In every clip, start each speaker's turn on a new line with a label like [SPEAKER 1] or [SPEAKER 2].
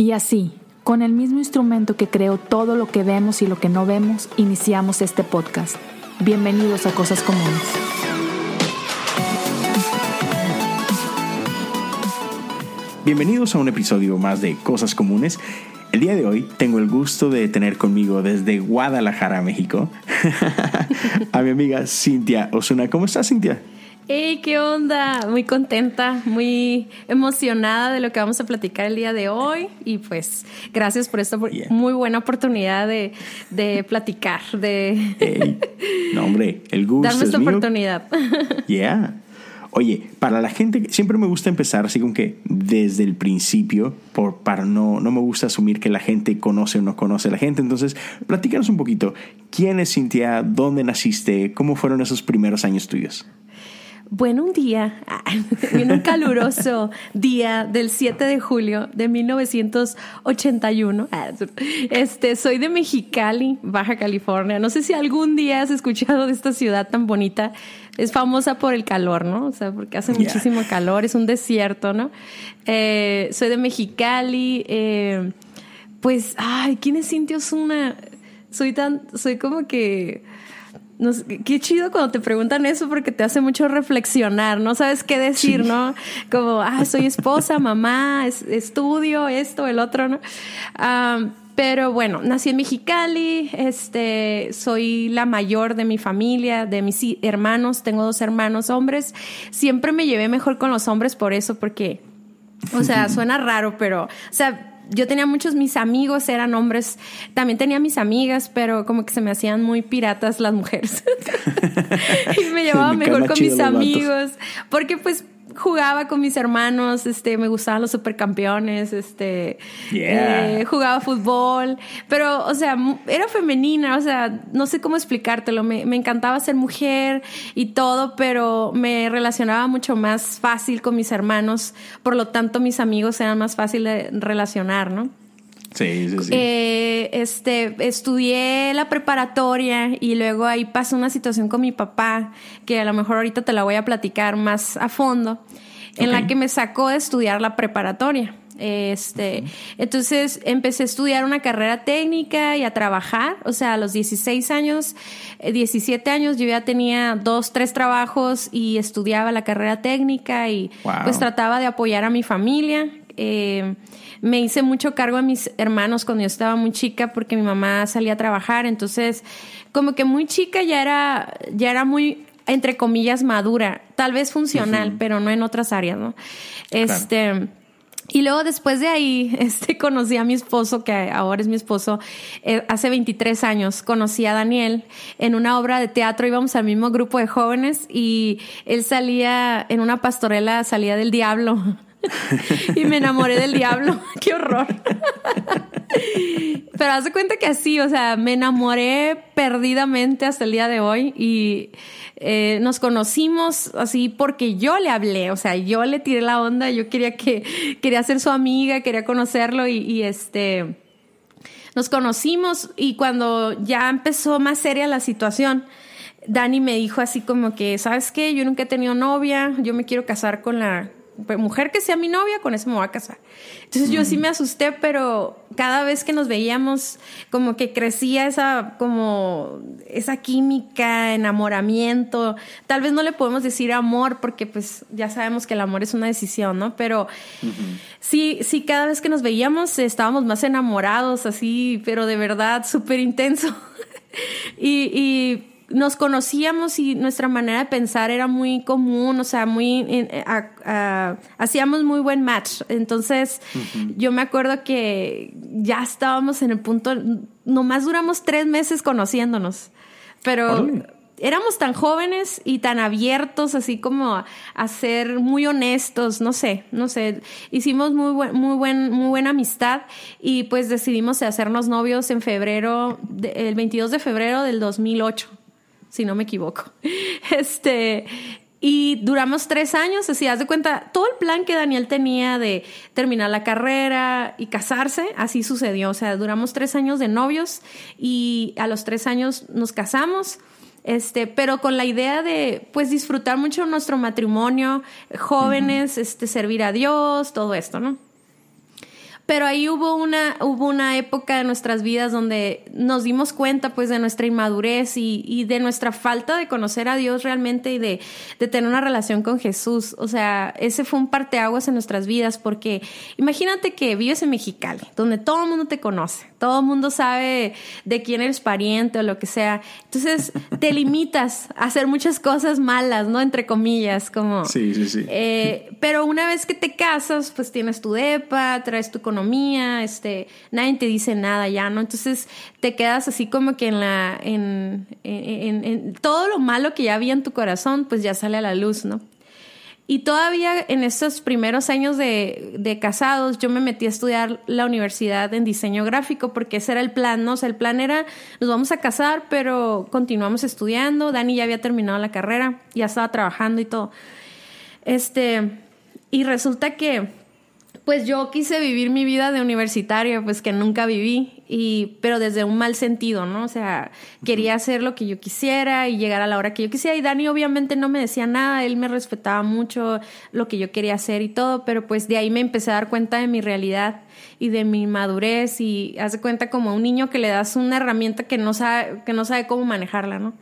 [SPEAKER 1] Y así, con el mismo instrumento que creó todo lo que vemos y lo que no vemos, iniciamos este podcast. Bienvenidos a Cosas Comunes.
[SPEAKER 2] Bienvenidos a un episodio más de Cosas Comunes. El día de hoy tengo el gusto de tener conmigo desde Guadalajara, México, a mi amiga Cintia Osuna. ¿Cómo estás, Cintia?
[SPEAKER 3] Hey, ¿qué onda? Muy contenta, muy emocionada de lo que vamos a platicar el día de hoy y pues gracias por esta muy buena oportunidad de, platicar, de...
[SPEAKER 2] no, hombre, el gusto
[SPEAKER 3] Darme esta oportunidad.
[SPEAKER 2] Yeah. Oye, para la gente, siempre me gusta empezar así como que desde el principio, por, para no, no me gusta asumir que la gente conoce o no conoce a la gente. Entonces, platícanos un poquito. ¿Quién es Cintia? ¿Dónde naciste? ¿Cómo fueron esos primeros años tuyos?
[SPEAKER 3] Bueno, un día, en un caluroso día del 7 de julio de 1981, este, soy de Mexicali, Baja California. No sé si algún día has escuchado de esta ciudad tan bonita. Es famosa por el calor, ¿no? O sea, porque hace muchísimo calor, es un desierto, ¿no? Eh, soy de Mexicali. Eh, pues, ay, ¿quién es Cintia Osuna? Soy tan, soy como que no qué chido cuando te preguntan eso porque te hace mucho reflexionar, no sabes qué decir, ¿no? Como, ah, soy esposa, mamá, estudio, esto, el otro, ¿no? pero bueno, nací en Mexicali, este, soy la mayor de mi familia, de mis hermanos, tengo dos hermanos hombres. Siempre me llevé mejor con los hombres por eso, porque, o sea, suena raro, pero, o sea, yo tenía muchos, mis amigos eran hombres, también tenía mis amigas, pero como que se me hacían muy piratas las mujeres. y me llevaba mejor con mis amigos, porque pues jugaba con mis hermanos, este, me gustaban los supercampeones, este, eh, jugaba fútbol, pero, o sea, era femenina, o sea, no sé cómo explicártelo, me, me, encantaba ser mujer y todo, pero me relacionaba mucho más fácil con mis hermanos, por lo tanto mis amigos eran más fácil de relacionar, ¿no?
[SPEAKER 2] Sí, sí, sí.
[SPEAKER 3] Eh, este, estudié la preparatoria y luego ahí pasó una situación con mi papá, que a lo mejor ahorita te la voy a platicar más a fondo, en la que me sacó de estudiar la preparatoria. Este, entonces empecé a estudiar una carrera técnica y a trabajar, o sea, a los 16 años, 17 eh, años yo ya tenía dos, tres trabajos y estudiaba la carrera técnica y pues trataba de apoyar a mi familia. Eh, me hice mucho cargo a mis hermanos cuando yo estaba muy chica porque mi mamá salía a trabajar, entonces como que muy chica ya era, ya era muy entre comillas madura, tal vez funcional, pero no en otras áreas, ¿no? Este y luego después de ahí, este, conocí a mi esposo, que ahora es mi esposo, eh, hace 23 años, conocí a Daniel en una obra de teatro, íbamos al mismo grupo de jóvenes y él salía en una pastorela, salía del diablo. y me enamoré del diablo. Qué horror. Pero haz de cuenta que así, o sea, me enamoré perdidamente hasta el día de hoy y eh, nos conocimos así porque yo le hablé, o sea, yo le tiré la onda, yo quería que, quería ser su amiga, quería conocerlo y, y este, nos conocimos y cuando ya empezó más seria la situación, Dani me dijo así como que, ¿sabes qué? Yo nunca he tenido novia, yo me quiero casar con la, mujer que sea mi novia, con eso me voy a casar. Entonces yo sí me asusté, pero cada vez que nos veíamos, como que crecía esa, como, esa química, enamoramiento. Tal vez no le podemos decir amor, porque pues ya sabemos que el amor es una decisión, ¿no? Pero sí, sí, cada vez que nos veíamos estábamos más enamorados, así, pero de verdad, súper intenso. y, y nos conocíamos y nuestra manera de pensar era muy común, o sea, muy eh, hacíamos muy buen match. Entonces, yo me acuerdo que ya estábamos en el punto, nomás duramos tres meses conociéndonos, pero éramos tan jóvenes y tan abiertos, así como a, ser muy honestos, no sé, no sé. Hicimos muy buen, muy buen, muy buena amistad y pues decidimos hacernos novios en febrero, el 22 de febrero del 2008 si no me equivoco. Este, y duramos tres años, así, haz de cuenta, todo el plan que Daniel tenía de terminar la carrera y casarse, así sucedió. O sea, duramos tres años de novios y a los tres años nos casamos. Este, pero con la idea de pues disfrutar mucho nuestro matrimonio, jóvenes, este, servir a Dios, todo esto, ¿no? Pero ahí hubo una, hubo una época de nuestras vidas donde nos dimos cuenta pues de nuestra inmadurez y, y de nuestra falta de conocer a Dios realmente y de, de, tener una relación con Jesús. O sea, ese fue un parteaguas en nuestras vidas porque imagínate que vives en Mexicali, donde todo el mundo te conoce, todo el mundo sabe de quién eres pariente o lo que sea. Entonces te limitas a hacer muchas cosas malas, ¿no? Entre comillas, como...
[SPEAKER 2] Sí, sí, sí.
[SPEAKER 3] Eh, pero una vez que te casas, pues tienes tu depa, traes tu conocimiento este, nadie te dice nada ya, ¿no? Entonces te quedas así como que en la, en, en, todo lo malo que ya había en tu corazón, pues ya sale a la luz, ¿no? Y todavía en estos primeros años de, de, casados, yo me metí a estudiar la universidad en diseño gráfico porque ese era el plan, ¿no? O sea, el plan era, nos vamos a casar, pero continuamos estudiando. Dani ya había terminado la carrera, ya estaba trabajando y todo. Este, y resulta que pues yo quise vivir mi vida de universitaria, pues que nunca viví, y, pero desde un mal sentido, ¿no? O sea, quería hacer lo que yo quisiera y llegar a la hora que yo quisiera. Y Dani obviamente no me decía nada, él me respetaba mucho lo que yo quería hacer y todo, pero pues de ahí me empecé a dar cuenta de mi realidad y de mi madurez y hace cuenta como a un niño que le das una herramienta que no sabe, que no sabe cómo manejarla, ¿no?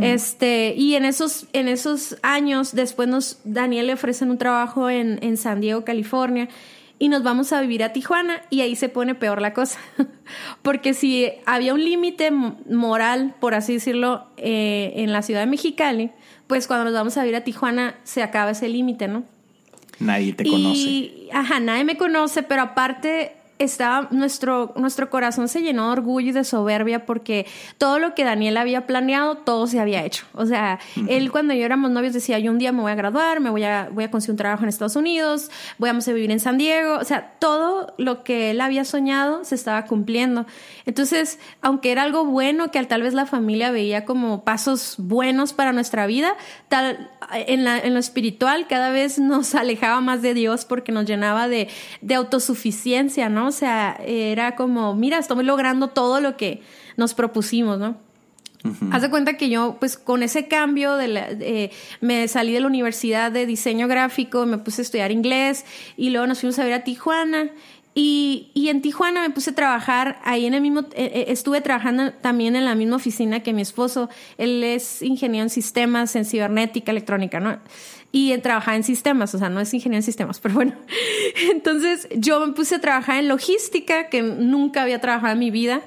[SPEAKER 3] Este, y en esos, en esos años, después nos, Daniel le ofrecen un trabajo en, en San Diego, California, y nos vamos a vivir a Tijuana y ahí se pone peor la cosa. Porque si había un límite moral, por así decirlo, eh, en la ciudad de Mexicali, pues cuando nos vamos a vivir a Tijuana se acaba ese límite, ¿no?
[SPEAKER 2] Nadie te conoce.
[SPEAKER 3] Ajá, nadie me conoce, pero aparte estaba nuestro, nuestro corazón se llenó de orgullo y de soberbia porque todo lo que Daniel había planeado, todo se había hecho. O sea, él cuando yo éramos novios decía, yo un día me voy a graduar, me voy a, voy a conseguir un trabajo en Estados Unidos, voy a vivir en San Diego. O sea, todo lo que él había soñado se estaba cumpliendo. Entonces, aunque era algo bueno que tal vez la familia veía como pasos buenos para nuestra vida, tal, en, en lo espiritual cada vez nos alejaba más de Dios porque nos llenaba de, de autosuficiencia, ¿no? O sea, era como, mira, estamos logrando todo lo que nos propusimos, ¿no? Haz de cuenta que yo, pues con ese cambio, de, me salí de la universidad de diseño gráfico, me puse a estudiar inglés y luego nos fuimos a ver a Tijuana. Y, y, en Tijuana me puse a trabajar ahí en el mismo, eh, eh, estuve trabajando también en la misma oficina que mi esposo. Él es ingeniero en sistemas, en cibernética, electrónica, ¿no? Y trabajaba en sistemas, o sea, no es ingeniero en sistemas, pero bueno. Entonces yo me puse a trabajar en logística, que nunca había trabajado en mi vida,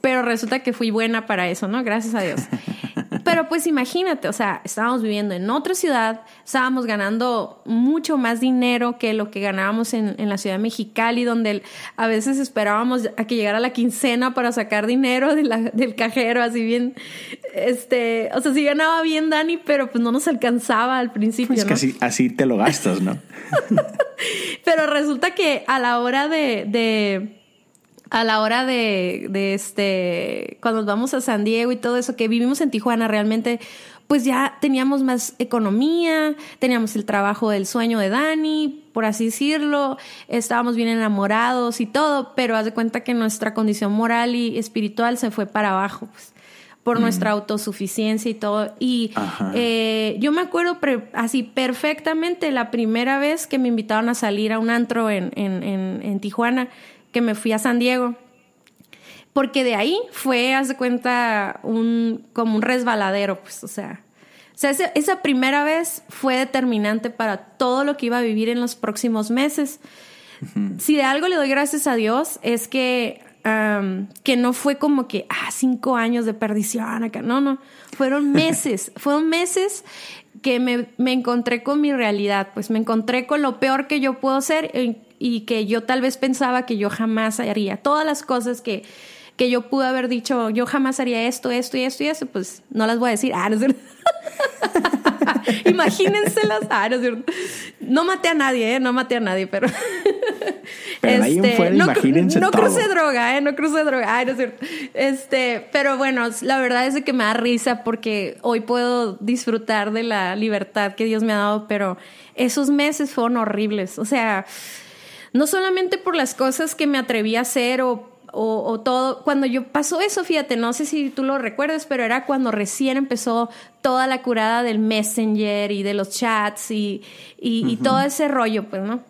[SPEAKER 3] pero resulta que fui buena para eso, ¿no? Gracias a Dios. Pero pues imagínate, o sea, estábamos viviendo en otra ciudad, estábamos ganando mucho más dinero que lo que ganábamos en, en la ciudad de Mexicali, donde a veces esperábamos a que llegara la quincena para sacar dinero del cajero, así bien, este, o sea, sí ganaba bien Dani, pero pues no nos alcanzaba al principio.
[SPEAKER 2] Pues
[SPEAKER 3] ¿no?
[SPEAKER 2] que así, así te lo gastas, ¿no?
[SPEAKER 3] pero resulta que a la hora de, de a la hora de, de este, cuando nos vamos a San Diego y todo eso, que vivimos en Tijuana realmente, pues ya teníamos más economía, teníamos el trabajo del sueño de Dani, por así decirlo, estábamos bien enamorados y todo, pero haz de cuenta que nuestra condición moral y espiritual se fue para abajo, pues por nuestra autosuficiencia y todo. Y eh, yo me acuerdo así perfectamente la primera vez que me invitaron a salir a un antro en, en, en, en Tijuana que me fui a San Diego. Porque de ahí fue, haz de cuenta, un, como un resbaladero, pues, o sea. O sea, esa, primera vez fue determinante para todo lo que iba a vivir en los próximos meses. Si de algo le doy gracias a Dios, es que, que no fue como que, ah, cinco años de perdición acá. No, no. Fueron meses. fueron meses que me, me, encontré con mi realidad. Pues me encontré con lo peor que yo puedo ser y que yo tal vez pensaba que yo jamás haría. Todas las cosas que, que yo pude haber dicho, yo jamás haría esto, esto y esto y eso, pues no las voy a decir. Ah, no es cierto. Imagínenselas. Ah, no es cierto. No maté a nadie, ¿eh? No maté a nadie, pero...
[SPEAKER 2] pero este, fuera,
[SPEAKER 3] no,
[SPEAKER 2] imagínense
[SPEAKER 3] no
[SPEAKER 2] todo.
[SPEAKER 3] crucé droga, ¿eh? No crucé droga. Ah, no es cierto. Este, pero bueno, la verdad es que me da risa porque hoy puedo disfrutar de la libertad que Dios me ha dado, pero esos meses fueron horribles. O sea no solamente por las cosas que me atreví a hacer o, o, todo. Cuando yo pasó eso, fíjate, no sé si tú lo recuerdas, pero era cuando recién empezó toda la curada del Messenger y de los chats y, y, todo ese rollo, pues, ¿no?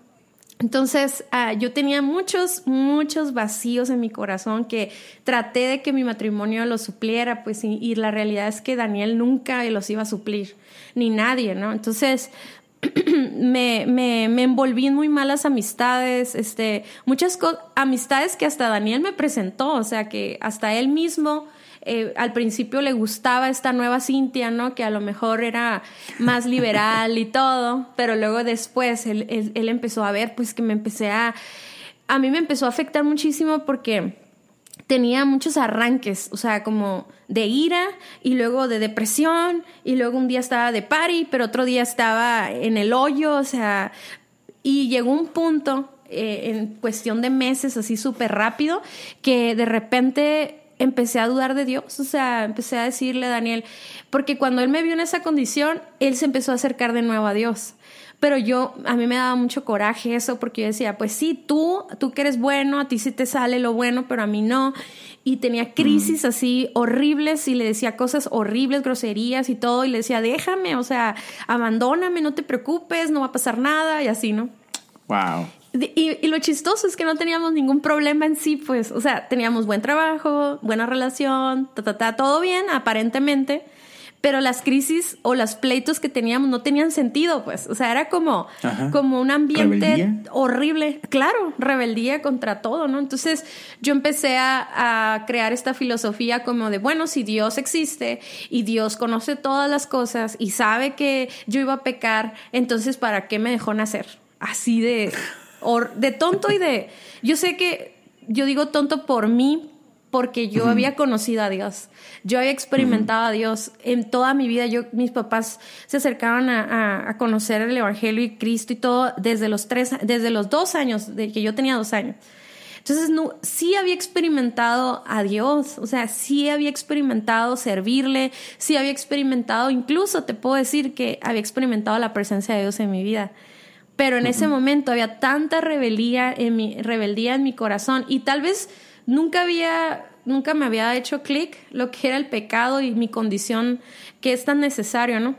[SPEAKER 3] Entonces, ah, yo tenía muchos, muchos vacíos en mi corazón que traté de que mi matrimonio los supliera, pues, y, la realidad es que Daniel nunca los iba a suplir, ni nadie, ¿no? Entonces, me, me, me, envolví en muy malas amistades, este, muchas amistades que hasta Daniel me presentó, o sea, que hasta él mismo eh, al principio le gustaba esta nueva Cintia, ¿no? Que a lo mejor era más liberal y todo, pero luego después él, él, empezó a ver, pues que me empecé a... A mí me empezó a afectar muchísimo porque tenía muchos arranques, o sea, como de ira y luego de depresión y luego un día estaba de party, pero otro día estaba en el hoyo, o sea, y llegó un punto eh, en cuestión de meses, así súper rápido, que de repente empecé a dudar de Dios, o sea, empecé a decirle a Daniel, porque cuando él me vio en esa condición, él se empezó a acercar de nuevo a Dios. Pero yo, a mí me daba mucho coraje eso, porque yo decía, pues sí, tú, tú que eres bueno, a ti sí te sale lo bueno, pero a mí no. Y tenía crisis así horribles y le decía cosas horribles, groserías y todo, y le decía, déjame, o sea, abandóname, no te preocupes, no va a pasar nada, y así, ¿no?
[SPEAKER 2] Wow.
[SPEAKER 3] Y, lo chistoso es que no teníamos ningún problema en sí, pues, o sea, teníamos buen trabajo, buena relación, ta, ta, ta, todo bien, aparentemente, pero las crisis o los pleitos que teníamos no tenían sentido, pues, o sea, era como, como un ambiente horrible, claro, rebeldía contra todo, ¿no? Entonces yo empecé a, a crear esta filosofía como de, bueno, si Dios existe y Dios conoce todas las cosas y sabe que yo iba a pecar, entonces, ¿para qué me dejó nacer? Así de de tonto y de... Yo sé que yo digo tonto por mí, porque yo había conocido a Dios. Yo había experimentado a Dios en toda mi vida. Yo, mis papás se acercaban a, conocer el Evangelio y Cristo y todo desde los tres, desde los dos años, de que yo tenía dos años. Entonces, no, sí había experimentado a Dios, o sea, sí había experimentado servirle, sí había experimentado, incluso te puedo decir que había experimentado la presencia de Dios en mi vida. Pero en ese momento había tanta rebeldía en mi, rebeldía en mi corazón y tal vez nunca había, nunca me había hecho clic lo que era el pecado y mi condición que es tan necesario, ¿no?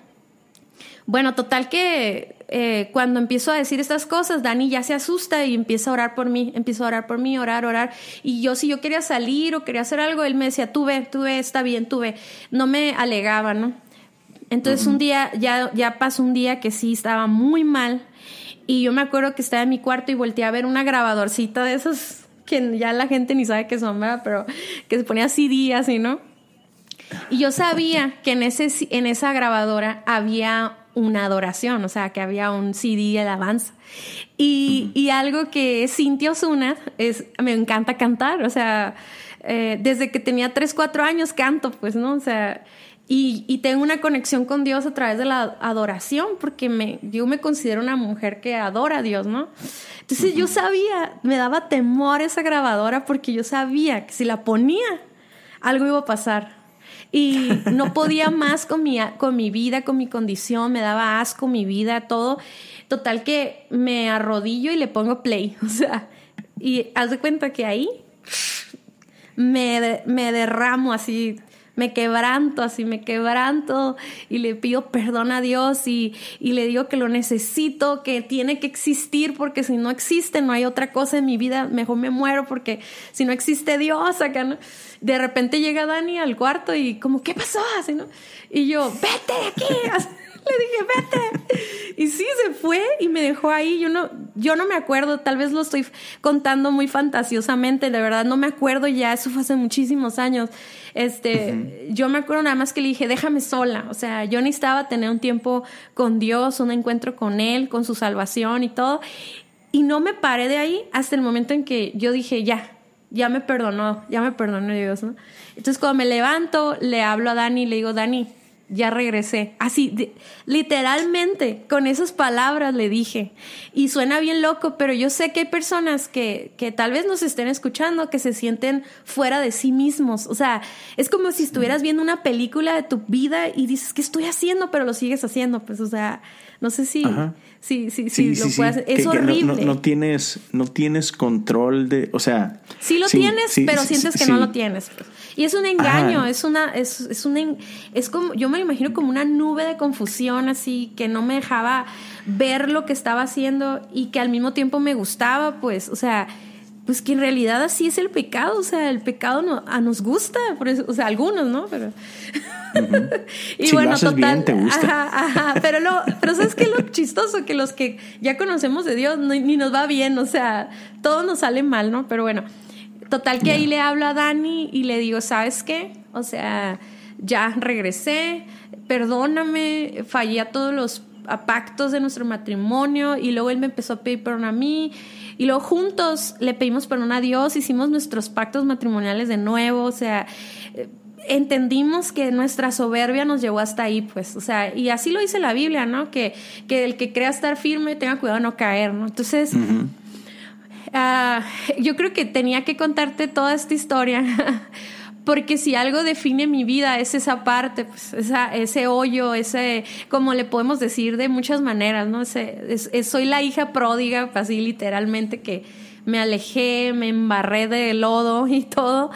[SPEAKER 3] Bueno, total que eh, cuando empiezo a decir estas cosas, Dani ya se asusta y empieza a orar por mí, empieza a orar por mí, orar, orar. Y yo si yo quería salir o quería hacer algo, él me decía, tú ve, tú ve, está bien, tú ve. No me alegaba, ¿no? Entonces un día, ya, ya pasó un día que sí estaba muy mal y yo me acuerdo que estaba en mi cuarto y volteé a ver una grabadorcita de esos ya la gente ni sabe qué son, ¿verdad? Pero que se ponía CD así, ¿no? Y yo sabía que en, ese, en esa grabadora había una adoración, o sea, que había un CD de alabanza. Y, y algo que Cintia Osuna es, me encanta cantar, o sea, eh, desde que tenía 3, 4 años canto, pues, ¿no? O sea, y, tengo una conexión con Dios a través de la adoración, porque me, yo me considero una mujer que adora a Dios, ¿no? Entonces yo sabía, me daba temor esa grabadora porque yo sabía que si la ponía, algo iba a pasar. Y no podía más con mi, con mi vida, con mi condición, me daba asco mi vida, todo. Total que me arrodillo y le pongo play, o sea, y haz de cuenta que ahí me, me derramo así me quebranto, así me quebranto y le pido perdón a Dios y, y, le digo que lo necesito, que tiene que existir porque si no existe no hay otra cosa en mi vida, mejor me muero porque si no existe Dios acá, ¿no? De repente llega Dani al cuarto y como, ¿qué pasó? Así, ¿no? Y yo, vete de aquí. Le dije, vete. Y sí, se fue y me dejó ahí. Yo no, yo no me acuerdo, tal vez lo estoy contando muy fantasiosamente, de verdad no me acuerdo ya, eso fue hace muchísimos años. Este, yo me acuerdo nada más que le dije, déjame sola. O sea, yo necesitaba tener un tiempo con Dios, un encuentro con Él, con su salvación y todo. Y no me paré de ahí hasta el momento en que yo dije, ya, ya me perdonó, ya me perdonó Dios, ¿no? Entonces cuando me levanto, le hablo a Dani y le digo, Dani, ya regresé. Así, literalmente, con esas palabras le dije. Y suena bien loco, pero yo sé que hay personas que, que tal vez nos estén escuchando, que se sienten fuera de sí mismos. O sea, es como si estuvieras viendo una película de tu vida y dices, ¿qué estoy haciendo? Pero lo sigues haciendo. Pues, o sea, no sé si... Sí, sí, sí, lo puedes Es horrible.
[SPEAKER 2] no, tienes, no tienes control de, o sea...
[SPEAKER 3] Sí lo tienes, pero sientes que no lo tienes. Pues. Y es un engaño, es una, es, es un, es como, yo me lo imagino como una nube de confusión así que no me dejaba ver lo que estaba haciendo y que al mismo tiempo me gustaba, pues, o sea, pues que en realidad así es el pecado, o sea, el pecado no, a nos gusta, por eso, o sea, algunos, ¿no? Pero
[SPEAKER 2] y si bueno, lo haces bien, te gusta.
[SPEAKER 3] Ajá, ajá, pero lo, pero sabes qué lo chistoso que los que ya conocemos de Dios ni nos va bien, o sea, todo nos sale mal, ¿no? Pero bueno, total que ahí le hablo a Dani y le digo, ¿sabes qué? O sea, ya regresé, perdóname, fallé a todos los pactos de nuestro matrimonio y luego él me empezó a pedir perdón a mí y luego juntos le pedimos perdón a Dios, hicimos nuestros pactos matrimoniales de nuevo, o sea, entendimos que nuestra soberbia nos llevó hasta ahí, pues, o sea, y así lo dice la Biblia, ¿no? Que, que el que crea estar firme tenga cuidado de no caer, ¿no? Entonces, ah, yo creo que tenía que contarte toda esta historia. Porque si algo define mi vida es esa parte, pues esa, ese hoyo, ese, como le podemos decir de muchas maneras, ¿no? Ese, soy la hija pródiga, así literalmente que me alejé, me embarré de lodo y todo,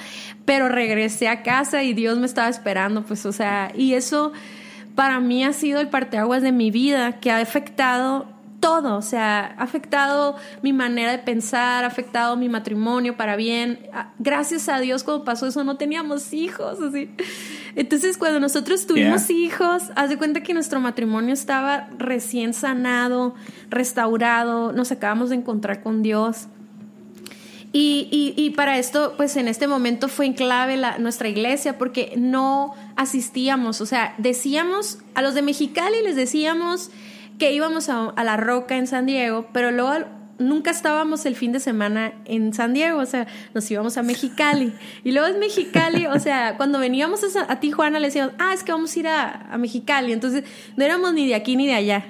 [SPEAKER 3] pero regresé a casa y Dios me estaba esperando, pues, o sea, y eso para mí ha sido el parteaguas de mi vida que ha afectado todo, o sea, ha afectado mi manera de pensar, ha afectado mi matrimonio para bien. Ah, gracias a Dios cuando pasó eso no teníamos hijos, así. Entonces, cuando nosotros tuvimos hijos, haz de cuenta que nuestro matrimonio estaba recién sanado, restaurado, nos acabamos de encontrar con Dios. Y, y, para esto, pues en este momento fue en clave la, nuestra iglesia porque no asistíamos, o sea, decíamos a los de Mexicali, les decíamos que íbamos a, a La Roca en San Diego, pero luego nunca estábamos el fin de semana en San Diego, o sea, nos íbamos a Mexicali. Y luego es Mexicali, o sea, cuando veníamos a, Tijuana le decíamos, ah, es que vamos a ir a, a, Mexicali. Entonces, no éramos ni de aquí ni de allá.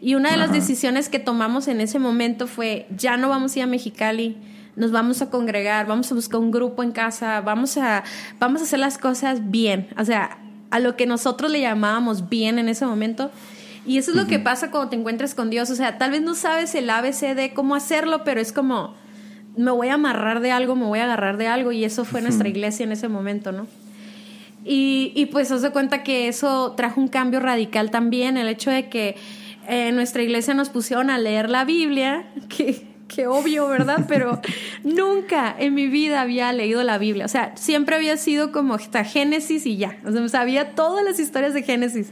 [SPEAKER 3] Y una de las decisiones que tomamos en ese momento fue, ya no vamos a ir a Mexicali, nos vamos a congregar, vamos a buscar un grupo en casa, vamos a, vamos a hacer las cosas bien, o sea, a lo que nosotros le llamábamos bien en ese momento. Y eso es lo que pasa cuando te encuentras con Dios, o sea, tal vez no sabes el ABC de cómo hacerlo, pero es como, me voy a amarrar de algo, me voy a agarrar de algo, y eso fue nuestra iglesia en ese momento, ¿no? Y, y pues os de cuenta que eso trajo un cambio radical también, el hecho de que en nuestra iglesia nos pusieron a leer la Biblia, que qué obvio, ¿verdad? Pero nunca en mi vida había leído la Biblia. O sea, siempre había sido como hasta Génesis y ya. O sea, sabía todas las historias de Génesis.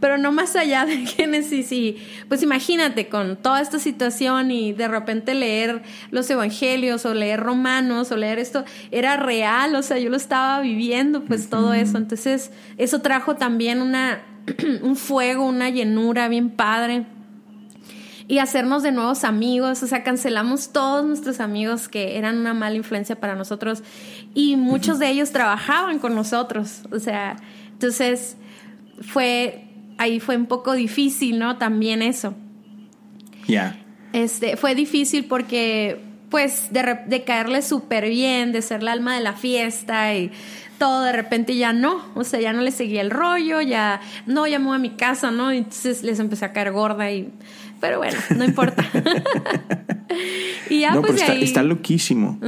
[SPEAKER 3] Pero no más allá de Génesis y pues imagínate con toda esta situación y de repente leer los evangelios o leer romanos o leer esto, era real, o sea, yo lo estaba viviendo pues todo eso. Entonces, eso trajo también una, un fuego, una llenura bien padre. Y hacernos de nuevos amigos, o sea, cancelamos todos nuestros amigos que eran una mala influencia para nosotros y muchos de ellos trabajaban con nosotros, o sea, entonces fue, ahí fue un poco difícil, ¿no? También eso.
[SPEAKER 2] Ya.
[SPEAKER 3] Este, fue difícil porque, pues, de, de caerle súper bien, de ser la alma de la fiesta y todo de repente ya no, o sea, ya no le seguía el rollo, ya no llamó a mi casa, ¿no? Entonces les empecé a caer gorda y pero bueno, no importa.
[SPEAKER 2] y ya, pues está, ahí. Está loquísimo.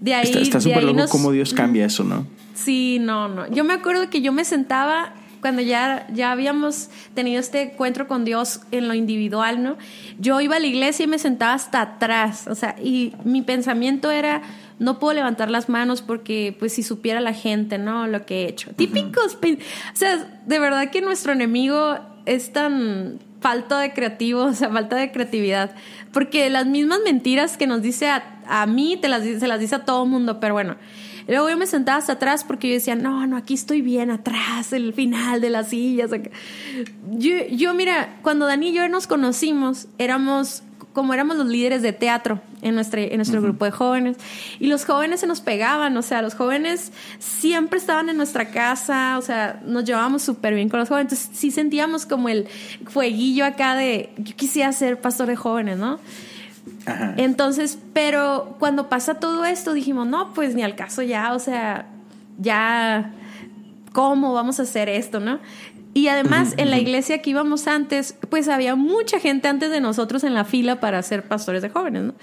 [SPEAKER 3] De ahí.
[SPEAKER 2] Está súper loco cómo Dios cambia eso, ¿no?
[SPEAKER 3] Sí, no, no. Yo me acuerdo que yo me sentaba cuando ya, ya habíamos tenido este encuentro con Dios en lo individual, ¿no? Yo iba a la iglesia y me sentaba hasta atrás, o sea, y mi pensamiento era, no puedo levantar las manos porque, pues, si supiera la gente, ¿no? Lo que he hecho. Típicos, o sea, de verdad que nuestro enemigo es tan falta de creativo, o sea, falta de creatividad. Porque las mismas mentiras que nos dice a, mí, te las, se las dice a todo el mundo, pero bueno. Luego yo me sentaba hasta atrás porque yo decía, no, no, aquí estoy bien, atrás, el final de las sillas. Yo, yo, mira, cuando Dani y yo nos conocimos, éramos como éramos los líderes de teatro en, nuestro, en nuestro grupo de jóvenes. Y los jóvenes se nos pegaban, o sea, los jóvenes siempre estaban en nuestra casa, o sea, nos llevábamos súper bien con los jóvenes. Entonces sí sentíamos como el fueguillo acá de, yo quisiera ser pastor de jóvenes, ¿no? Entonces, pero cuando pasa todo esto, dijimos, no, pues ni al caso ya, o sea, ya, ¿cómo vamos a hacer esto, no? Y además, en la iglesia que íbamos antes, pues había mucha gente antes de nosotros en la fila para ser pastores de jóvenes, ¿no?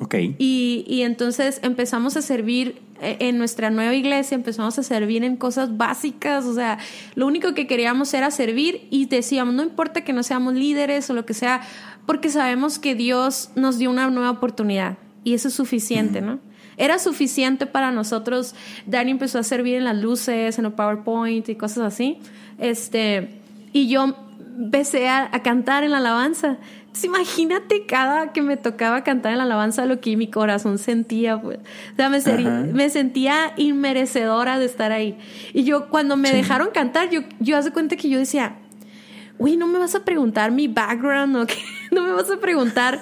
[SPEAKER 2] Ok.
[SPEAKER 3] Y, y entonces empezamos a servir eh, en nuestra nueva iglesia empezamos a servir en cosas básicas, o sea, lo único que queríamos era servir y decíamos, no importa que no seamos líderes o lo que sea, porque sabemos que Dios nos dio una nueva oportunidad y eso es suficiente, ¿no? Era suficiente para nosotros. Dani empezó a servir en las luces, en el PowerPoint y cosas así. Este, y yo empecé a, a cantar en la alabanza. Pues imagínate cada que me tocaba cantar en la alabanza lo que mi corazón sentía, pues. O sea, me, me, sentía inmerecedora de estar ahí. Y yo, cuando me dejaron cantar, yo, yo hace cuenta que yo decía, uy, no me vas a preguntar mi background o qué, no me vas a preguntar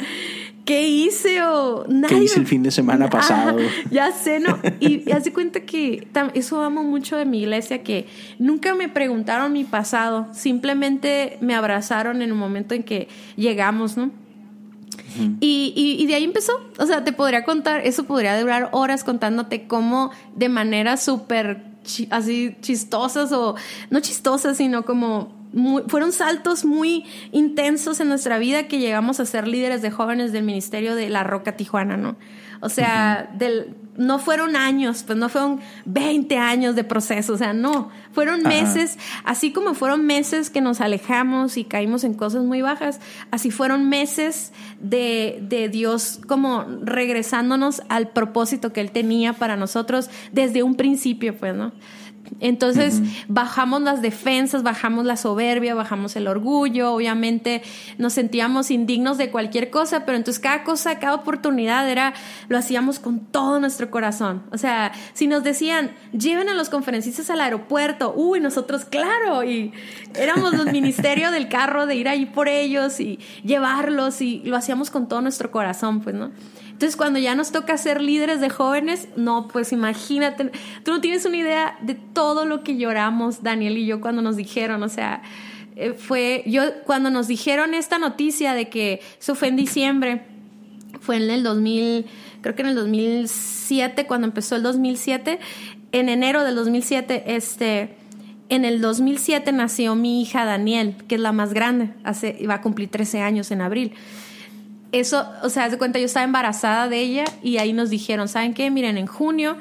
[SPEAKER 3] qué hice o
[SPEAKER 2] nada. ¿Qué hice el fin de semana pasado?
[SPEAKER 3] ya sé, ¿no? Y, hace cuenta que eso amo mucho de mi iglesia, que nunca me preguntaron mi pasado, simplemente me abrazaron en el momento en que llegamos, ¿no? y, y, de ahí empezó. O sea, te podría contar, eso podría durar horas contándote cómo de manera súper así chistosas o no chistosas, sino como fueron saltos muy intensos en nuestra vida que llegamos a ser líderes de jóvenes del Ministerio de La Roca Tijuana, ¿no? O sea, del, no fueron años, pues no fueron 20 años de proceso, o sea, no, fueron meses, así como fueron meses que nos alejamos y caímos en cosas muy bajas, así fueron meses de, de Dios como regresándonos al propósito que Él tenía para nosotros desde un principio, pues, ¿no? Entonces bajamos las defensas, bajamos la soberbia, bajamos el orgullo, obviamente nos sentíamos indignos de cualquier cosa, pero entonces cada cosa, cada oportunidad era, lo hacíamos con todo nuestro corazón. O sea, si nos decían, lleven a los conferencistas al aeropuerto, uy, nosotros, claro, y éramos los ministerios del carro de ir ahí por ellos y llevarlos y lo hacíamos con todo nuestro corazón, pues, ¿no? Entonces, cuando ya nos toca ser líderes de jóvenes, no, pues imagínate, tú no tienes una idea de todo lo que lloramos, Daniel y yo, cuando nos dijeron, o sea, eh, fue, yo, cuando nos dijeron esta noticia de que eso fue en diciembre, fue en el 2000, creo que en el 2007, cuando empezó el 2007, en enero del 2007, este, en el 2007 nació mi hija Daniel, que es la más grande, hace, iba a cumplir 13 años en abril eso, o sea, de cuenta, yo estaba embarazada de ella y ahí nos dijeron, ¿saben qué? Miren, en junio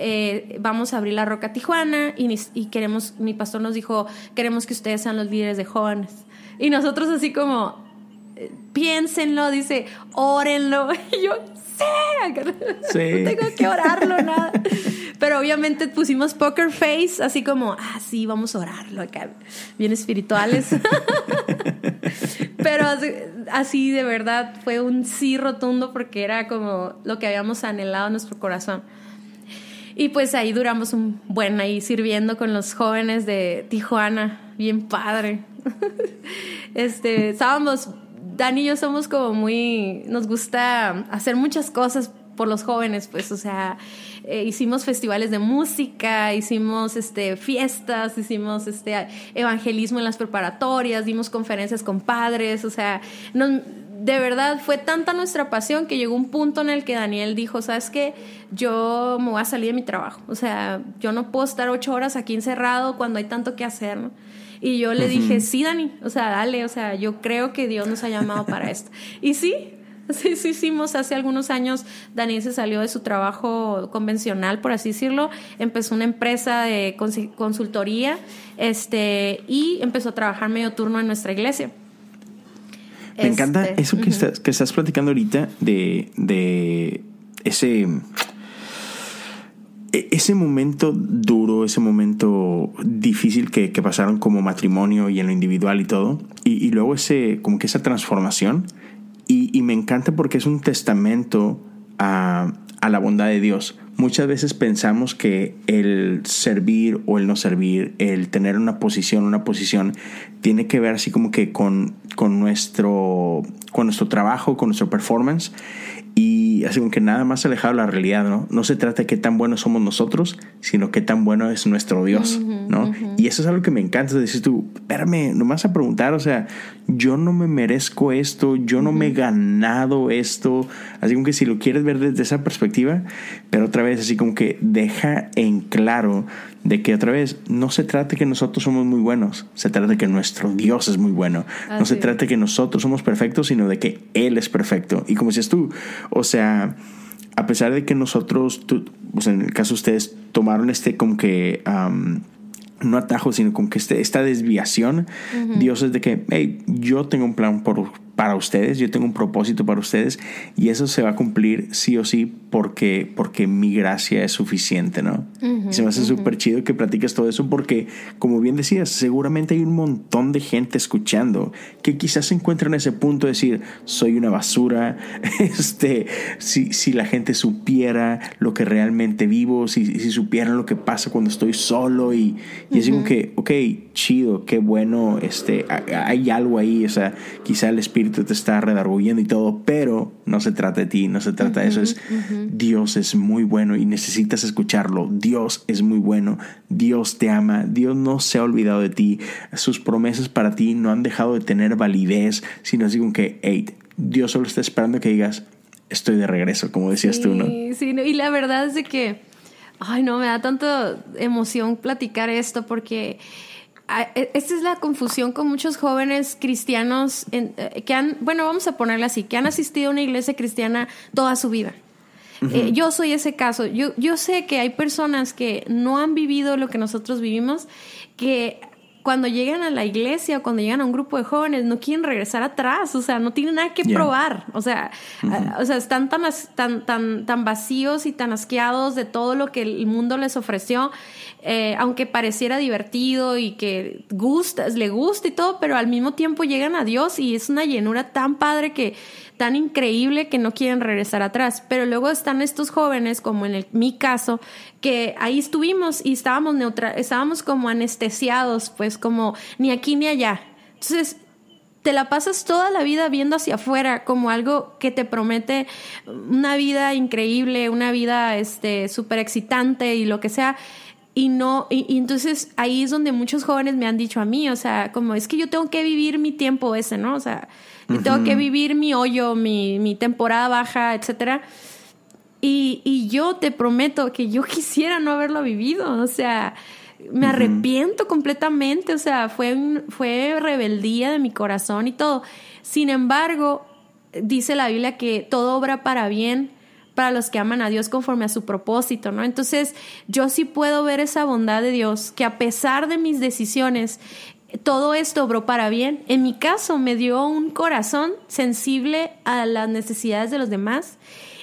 [SPEAKER 3] eh, vamos a abrir la Roca Tijuana y, queremos, mi pastor nos dijo, queremos que ustedes sean los líderes de jóvenes. Y nosotros así como, eh, piénsenlo, dice, órenlo. Y yo, sí, no tengo que orarlo, nada. Pero obviamente pusimos poker face, así como, ah, sí, vamos a orarlo acá, bien espirituales. Pero así, de verdad fue un sí rotundo porque era como lo que habíamos anhelado en nuestro corazón. Y pues ahí duramos un buen ahí sirviendo con los jóvenes de Tijuana, bien padre. este, estábamos, Dani y yo somos como muy, nos gusta hacer muchas cosas por los jóvenes, pues, o sea, eh, hicimos festivales de música, hicimos este, fiestas, hicimos este, evangelismo en las preparatorias, dimos conferencias con padres, o sea, de verdad fue tanta nuestra pasión que llegó un punto en el que Daniel dijo, sabes qué, yo me voy a salir de mi trabajo, o sea, yo no puedo estar ocho horas aquí encerrado cuando hay tanto que hacer, ¿no? Y yo le dije, sí, Dani, o sea, dale, o sea, yo creo que Dios nos ha llamado para esto. Y sí, Sí, sí, hicimos hace algunos años, Daniel se salió de su trabajo convencional, por así decirlo, empezó una empresa de consultoría este, y empezó a trabajar medio turno en nuestra iglesia.
[SPEAKER 2] Me encanta este, eso que, estás, que estás platicando ahorita de, de ese e, ese momento duro, ese momento difícil que, pasaron como matrimonio y en lo individual y todo, y, y, luego ese, como que esa transformación, y, me encanta porque es un testamento a, a la bondad de Dios. Muchas veces pensamos que el servir o el no servir, el tener una posición, una posición, tiene que ver así como que con, con, nuestro, con nuestro trabajo, con nuestro performance y así como que nada más alejado de la realidad, ¿no? No se trata de qué tan buenos somos nosotros, sino qué tan bueno es nuestro Dios, ¿no? Y eso es algo que me encanta, decir tú, espérame, no me vas a preguntar, o sea, yo no me merezco esto, yo no me he ganado esto, así como que si lo quieres ver desde esa perspectiva, pero otra vez así como que deja en claro de que otra vez no se trata de que nosotros somos muy buenos, se trata de que nuestro Dios es muy bueno. no se trata que nosotros somos perfectos, sino de que Él es perfecto. Y como dices tú, o sea, a pesar de que nosotros, pues en el caso de ustedes, tomaron este como que... no atajo, sino como que este, esta desviación, Dios es de que, hey, yo tengo un plan por, para ustedes, yo tengo un propósito para ustedes y eso se va a cumplir sí o sí porque, porque mi gracia es suficiente, ¿no? y se me hace súper chido que platiques todo eso porque, como bien decías, seguramente hay un montón de gente escuchando que quizás se encuentra en ese punto de decir, soy una basura, este, si, si la gente supiera lo que realmente vivo, si, si supieran lo que pasa cuando estoy solo y, y es como que, ok, chido, qué bueno, este, hay algo ahí, o sea, quizá el espíritu te está redarguyendo y todo, pero no se trata de ti, no se trata de eso, es Dios es muy bueno y necesitas escucharlo, Dios es muy bueno, Dios te ama, Dios no se ha olvidado de ti, sus promesas para ti no han dejado de tener validez, sino así como que, hey, Dios solo está esperando que digas, estoy de regreso, como decías tú, ¿no?
[SPEAKER 3] Sí, y la verdad es de que, ay, no, me da tanto emoción platicar esto porque esta es la confusión con muchos jóvenes cristianos eh, que han, bueno, vamos a ponerle así, que han asistido a una iglesia cristiana toda su vida. Eh, yo soy ese caso. Yo, yo sé que hay personas que no han vivido lo que nosotros vivimos, que cuando llegan a la iglesia o cuando llegan a un grupo de jóvenes no quieren regresar atrás, o sea, no tienen nada que probar, o sea, o sea, están tan, tan, tan, tan vacíos y tan asqueados de todo lo que el mundo les ofreció, eh, aunque pareciera divertido y que gusta, le gusta y todo, pero al mismo tiempo llegan a Dios y es una llenura tan padre que tan increíble que no quieren regresar atrás. Pero luego están estos jóvenes, como en mi caso, que ahí estuvimos y estábamos neutral, estábamos como anestesiados, pues como ni aquí ni allá. Entonces, te la pasas toda la vida viendo hacia afuera como algo que te promete una vida increíble, una vida este súper excitante y lo que sea. Y no, y, entonces ahí es donde muchos jóvenes me han dicho a mí, o sea, como es que yo tengo que vivir mi tiempo ese, ¿no? O sea, y tengo que vivir mi hoyo, mi, mi temporada baja, etcétera. Y, y, yo te prometo que yo quisiera no haberlo vivido, o sea, me arrepiento completamente, o sea, fue, fue rebeldía de mi corazón y todo. Sin embargo, dice la Biblia que todo obra para bien para los que aman a Dios conforme a su propósito, ¿no? Entonces, yo sí puedo ver esa bondad de Dios, que a pesar de mis decisiones, todo esto obró para bien. En mi caso, me dio un corazón sensible a las necesidades de los demás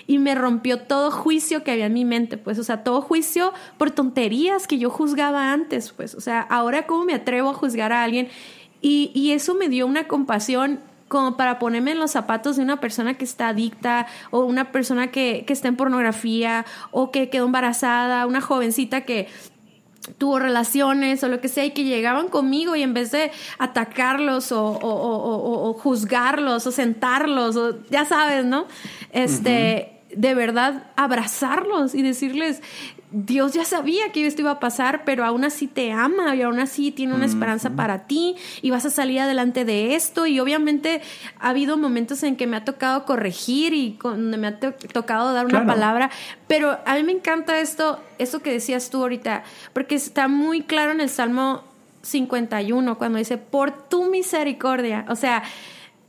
[SPEAKER 3] y me rompió todo juicio que había en mi mente, pues, o sea, todo juicio por tonterías que yo juzgaba antes, pues, o sea, ahora cómo me atrevo a juzgar a alguien y, eso me dio una compasión como para ponerme en los zapatos de una persona que está adicta o una persona que, que está en pornografía o que quedó embarazada, una jovencita que tuvo relaciones o lo que sea y que llegaban conmigo y en vez de atacarlos o, o, juzgarlos o sentarlos o ya sabes, ¿no? Este, de verdad abrazarlos y decirles, Dios ya sabía que esto iba a pasar, pero aún así te ama y aún así tiene una esperanza para ti y vas a salir adelante de esto. Y obviamente ha habido momentos en que me ha tocado corregir y donde me ha tocado dar una palabra, pero a mí me encanta esto, esto que decías tú ahorita, porque está muy claro en el Salmo 51 cuando dice, por tu misericordia, o sea,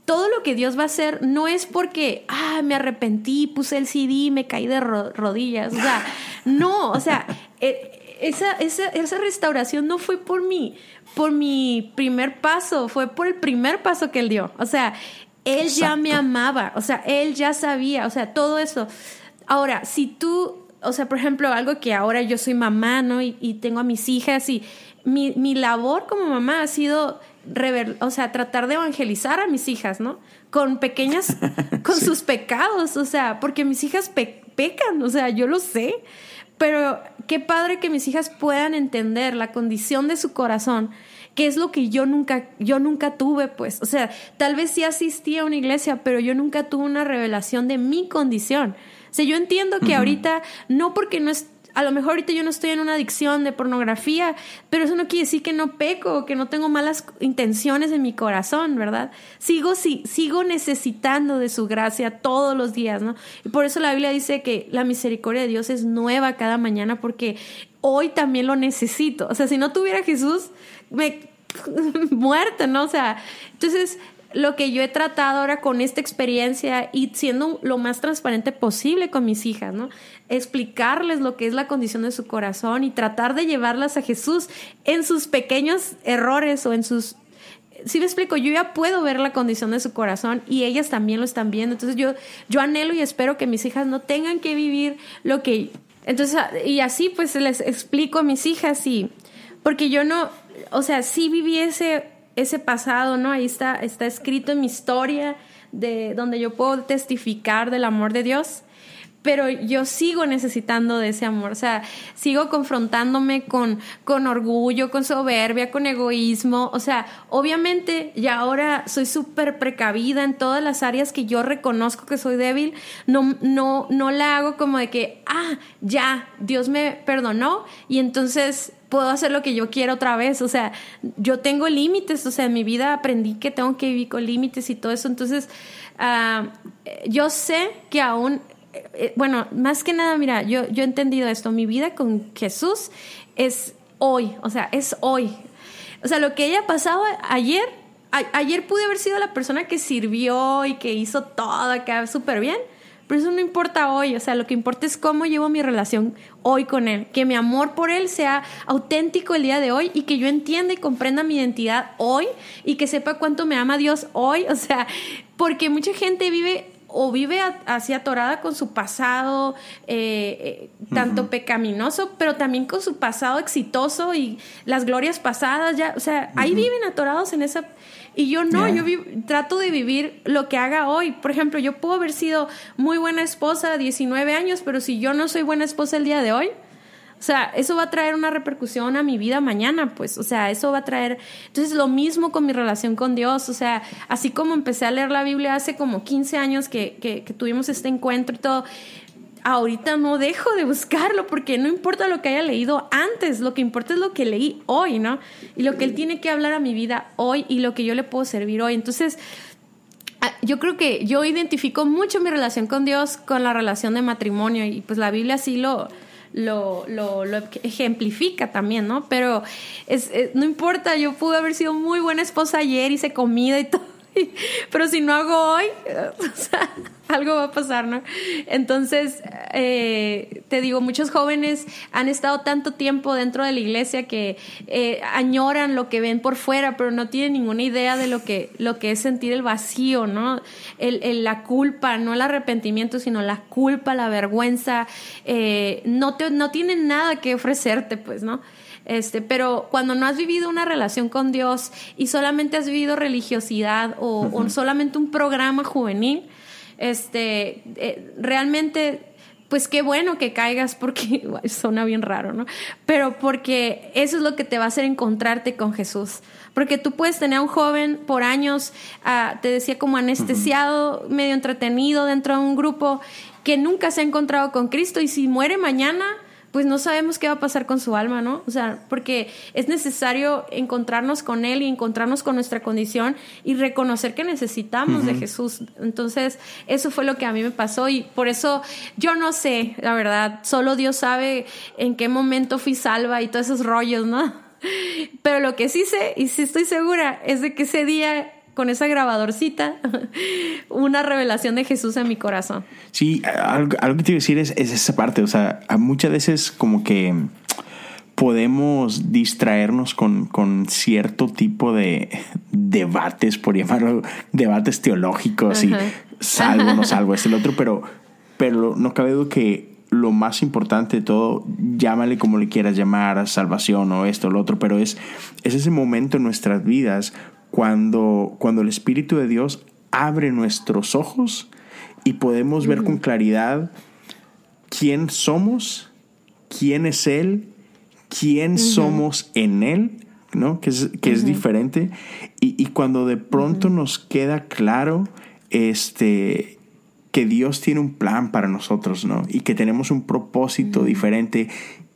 [SPEAKER 3] todo lo que Dios va a hacer no es porque, ah, me arrepentí, puse el CD, me caí de rodillas. O sea, no, o sea, eh, esa, esa, esa, restauración no fue por mi, por mi primer paso, fue por el primer paso que Él dio. O sea, Él ya me amaba, o sea, Él ya sabía, o sea, todo eso. Ahora, si tú, o sea, por ejemplo, algo que ahora yo soy mamá, ¿no? Y, y tengo a mis hijas y mi, mi labor como mamá ha sido o sea, tratar de evangelizar a mis hijas, ¿no? Con pequeñas, con sus pecados, o sea, porque mis hijas pecan, o sea, yo lo sé, pero qué padre que mis hijas puedan entender la condición de su corazón, que es lo que yo nunca, yo nunca tuve, pues, o sea, tal vez sí asistí a una iglesia, pero yo nunca tuve una revelación de mi condición. O sea, yo entiendo que ahorita, no porque no es a lo mejor ahorita yo no estoy en una adicción de pornografía, pero eso no quiere decir que no peco, que no tengo malas intenciones en mi corazón, ¿verdad? Sigo, sí, sigo necesitando de su gracia todos los días, ¿no? Y por eso la Biblia dice que la misericordia de Dios es nueva cada mañana porque hoy también lo necesito. O sea, si no tuviera Jesús, me muerta, ¿no? O sea, entonces lo que yo he tratado ahora con esta experiencia y siendo lo más transparente posible con mis hijas, ¿no? Explicarles lo que es la condición de su corazón y tratar de llevarlas a Jesús en sus pequeños errores o en sus si me explico, yo ya puedo ver la condición de su corazón y ellas también lo están viendo. Entonces yo, yo anhelo y espero que mis hijas no tengan que vivir lo que... Entonces, y así pues les explico a mis hijas y... Porque yo no, o sea, sí viví ese, pasado, ¿no? Ahí está, está escrito en mi historia de donde yo puedo testificar del amor de Dios pero yo sigo necesitando de ese amor, o sea, sigo confrontándome con, con orgullo, con soberbia, con egoísmo, o sea, obviamente ya ahora soy súper precavida en todas las áreas que yo reconozco que soy débil, no, no, no la hago como de que, ah, ya, Dios me perdonó y entonces puedo hacer lo que yo quiero otra vez. O sea, yo tengo límites, o sea, en mi vida aprendí que tengo que vivir con límites y todo eso. Entonces, uh, yo sé que aún eh, bueno, más que nada, mira, yo, yo he entendido esto, mi vida con Jesús es hoy, o sea, es hoy. O sea, lo que haya pasado ayer, ayer pude haber sido la persona que sirvió y que hizo todo acá súper bien, pero eso no importa hoy, o sea, lo que importa es cómo llevo mi relación hoy con Él, que mi amor por Él sea auténtico el día de hoy y que yo entienda y comprenda mi identidad hoy y que sepa cuánto me ama Dios hoy, o sea, porque mucha gente vive o vive así atorada con su pasado, eh, eh, tanto pecaminoso, pero también con su pasado exitoso y las glorias pasadas, ya, o sea, ahí viven atorados en esa... Y yo no, yo trato de vivir lo que haga hoy. Por ejemplo, yo puedo haber sido muy buena esposa a 19 años, pero si yo no soy buena esposa el día de hoy, o sea, eso va a traer una repercusión a mi vida mañana, pues, o sea, eso va a traer... Entonces, lo mismo con mi relación con Dios, o sea, así como empecé a leer la Biblia hace como 15 años que, que, tuvimos este encuentro y todo, ahorita no dejo de buscarlo porque no importa lo que haya leído antes, lo que importa es lo que leí hoy, ¿no? Y lo que Él tiene que hablar a mi vida hoy y lo que yo le puedo servir hoy. Entonces, ah, yo creo que yo identifico mucho mi relación con Dios con la relación de matrimonio y pues la Biblia sí lo, lo, lo, ejemplifica también, ¿no? Pero es, no importa, yo pude haber sido muy buena esposa ayer, hice comida y todo pero si no hago hoy, o sea, algo va a pasar, ¿no? Entonces, eh, te digo, muchos jóvenes han estado tanto tiempo dentro de la iglesia que eh, añoran lo que ven por fuera, pero no tienen ninguna idea de lo que, lo que es sentir el vacío, ¿no? El, la culpa, no el arrepentimiento, sino la culpa, la vergüenza, eh, no, te, no tienen nada que ofrecerte, pues, ¿no? Este, pero cuando no has vivido una relación con Dios y solamente has vivido religiosidad o, solamente un programa juvenil, este, eh, realmente pues qué bueno que caigas porque suena bien raro, ¿no? Pero porque eso es lo que te va a hacer encontrarte con Jesús. Porque tú puedes tener a un joven por años, ah, te decía como anestesiado, medio entretenido dentro de un grupo que nunca se ha encontrado con Cristo y si muere mañana, pues no sabemos qué va a pasar con su alma, ¿no? O sea, porque es necesario encontrarnos con Él y encontrarnos con nuestra condición y reconocer que necesitamos de Jesús. Entonces, eso fue lo que a mí me pasó y por eso yo no sé, la verdad, solo Dios sabe en qué momento fui salva y todos esos rollos, ¿no? Pero lo que sí sé y sí estoy segura es de que ese día con esa grabadorcita una revelación de Jesús en mi corazón.
[SPEAKER 2] Sí, algo, que te iba a decir es, esa parte, o sea, muchas veces como que podemos distraernos con, cierto tipo de debates, por llamarlo, debates teológicos y salvo, no salvo, es el otro, pero, pero no cabe duda que lo más importante de todo, llámale como le quieras llamar, salvación o esto o lo otro, pero es, es ese momento en nuestras vidas cuando, cuando el Espíritu de Dios abre nuestros ojos y podemos ver con claridad quién somos, quién es Él, quién somos en Él, ¿no? Que es, que es diferente. Y, y, cuando de pronto nos queda claro este, que Dios tiene un plan para nosotros, ¿no? Y que tenemos un propósito diferente.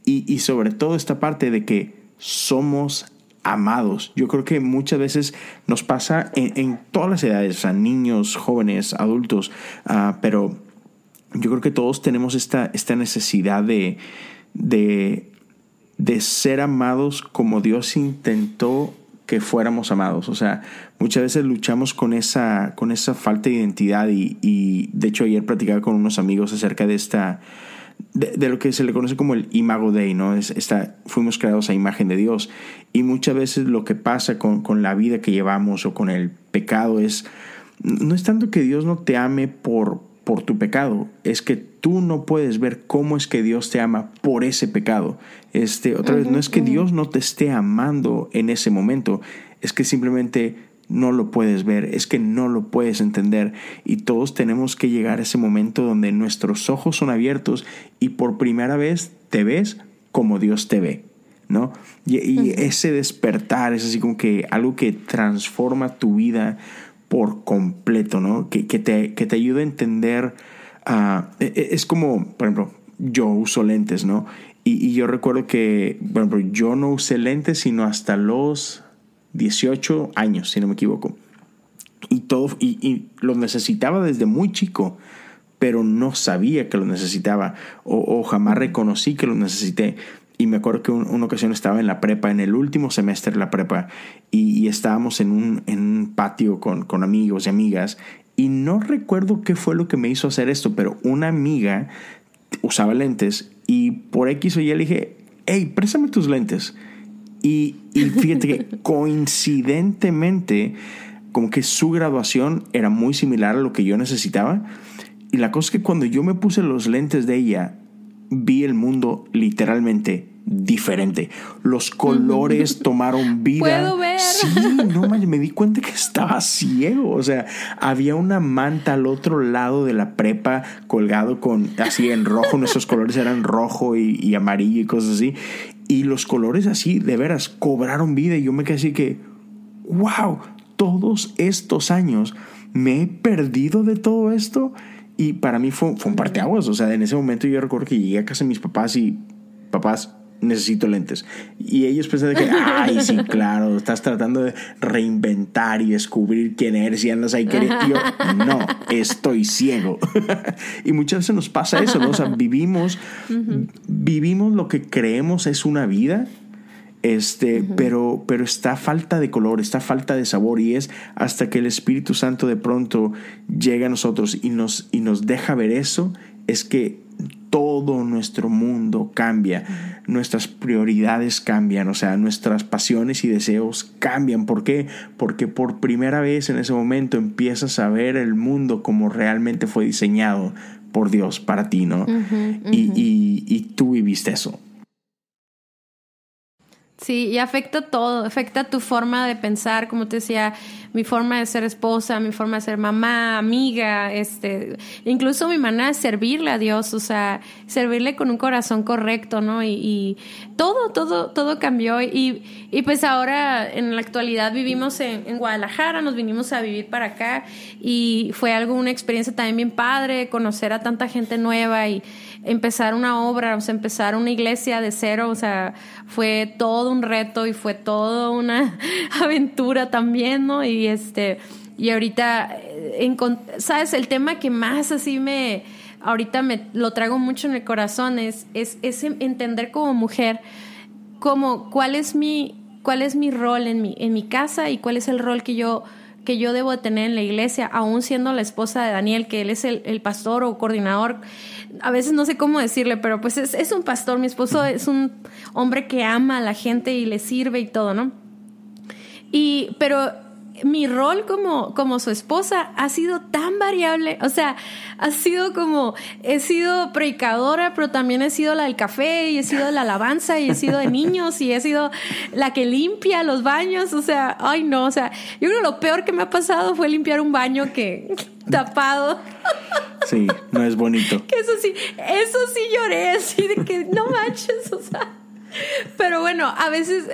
[SPEAKER 2] Y, y sobre todo esta parte de que somos amados. Yo creo que muchas veces nos pasa en, todas las edades, o sea, niños, jóvenes, adultos, ah, pero yo creo que todos tenemos esta, esta necesidad de, de, de ser amados como Dios intentó que fuéramos amados. O sea, muchas veces luchamos con esa, con esa falta de identidad y, y de hecho ayer platicaba con unos amigos acerca de esta, de, lo que se le conoce como el imago Dei, ¿no? Es, esta, fuimos creados a imagen de Dios y muchas veces lo que pasa con, con la vida que llevamos o con el pecado es, no es tanto que Dios no te ame por, por tu pecado, es que tú no puedes ver cómo es que Dios te ama por ese pecado. Este, otra vez, no es que Dios no te esté amando en ese momento, es que simplemente no lo puedes ver, es que no lo puedes entender y todos tenemos que llegar a ese momento donde nuestros ojos son abiertos y por primera vez te ves como Dios te ve. ¿No? Y, ese despertar es así como que algo que transforma tu vida por completo, ¿no? Que, te, que te ayuda a entender Ah, e, e, es como, por ejemplo, yo uso lentes, ¿no? Y, yo recuerdo que, por ejemplo, yo no usé lentes sino hasta los 18 años, si no me equivoco. Y todo, y, los necesitaba desde muy chico, pero no sabía que lo necesitaba o, jamás reconocí que lo necesité. Y me acuerdo que una ocasión estaba en la prepa, en el último semestre de la prepa, y, estábamos en un, en un patio con, con, amigos y amigas, y no recuerdo qué fue lo que me hizo hacer esto, pero una amiga usaba lentes y por X o Y le dije, hey, préstame tus lentes. Y, y fíjate que coincidentemente, como que su graduación era muy similar a lo que yo necesitaba. Y la cosa es que cuando yo me puse los lentes de ella, vi el mundo literalmente diferente. Los colores tomaron vida.
[SPEAKER 3] Puedo ver.
[SPEAKER 2] Sí, no me di cuenta que estaba ciego. O sea, había una manta al otro lado de la prepa colgado con así en rojo. Nuestros colores eran rojo y, amarillo y cosas así. Y los colores así, de veras, cobraron vida. Y yo me quedé así que, wow, todos estos años me he perdido de todo esto. Y para mí fue, fue un parteaguas. O sea, en ese momento yo recuerdo que llegué a casa de mis papás y papás, necesito lentes. Y ellos pensaban que, ay, sí, claro, estás tratando de reinventar y descubrir quién eres y andas ahí queriendo. Yo, no, estoy ciego. y muchas veces nos pasa eso, ¿no? O sea, vivimos, vivimos lo que creemos es una vida. Este, pero, pero está falta de color, está falta de sabor y es hasta que el Espíritu Santo de pronto llega a nosotros y nos, y nos deja ver eso, es que todo nuestro mundo cambia, nuestras prioridades cambian, o sea, nuestras pasiones y deseos cambian. ¿Por qué? Porque por primera vez en ese momento empiezas a ver el mundo como realmente fue diseñado por Dios para ti, ¿no? Y, y, y tú viviste eso.
[SPEAKER 3] Sí, y afecta todo, afecta tu forma de pensar, como te decía, mi forma de ser esposa, mi forma de ser mamá, amiga, este, incluso mi manera de servirle a Dios, o sea, servirle con un corazón correcto, ¿no? Y, todo, todo, todo cambió. Y, y, pues ahora, en la actualidad, vivimos en, en, Guadalajara, nos vinimos a vivir para acá y fue algo, una experiencia también bien padre, conocer a tanta gente nueva y empezar una obra, o sea, empezar una iglesia de cero, o sea, fue todo un reto y fue toda una aventura también, ¿no? Y este, y ahorita, eh, ¿sabes? El tema que más así me, ahorita me lo traigo mucho en el corazón es, es, es entender como mujer, como cuál es mi, cuál es mi rol en mi, en mi casa y cuál es el rol que yo que yo debo tener en la iglesia, aún siendo la esposa de Daniel, que él es el, el pastor o coordinador a veces no sé cómo decirle, pero pues es, es un pastor, mi esposo es un hombre que ama a la gente y le sirve y todo, ¿no? Y, pero mi rol como, como su esposa ha sido tan variable, o sea, ha sido como, he sido predicadora, pero también he sido la del café y he sido la alabanza y he sido de niños y he sido la que limpia los baños, o sea, ay no, o sea, yo creo que lo peor que me ha pasado fue limpiar un baño que tapado.
[SPEAKER 2] Sí, no es bonito.
[SPEAKER 3] Que eso sí, eso sí lloré así de que no manches, o sea. Pero bueno, a veces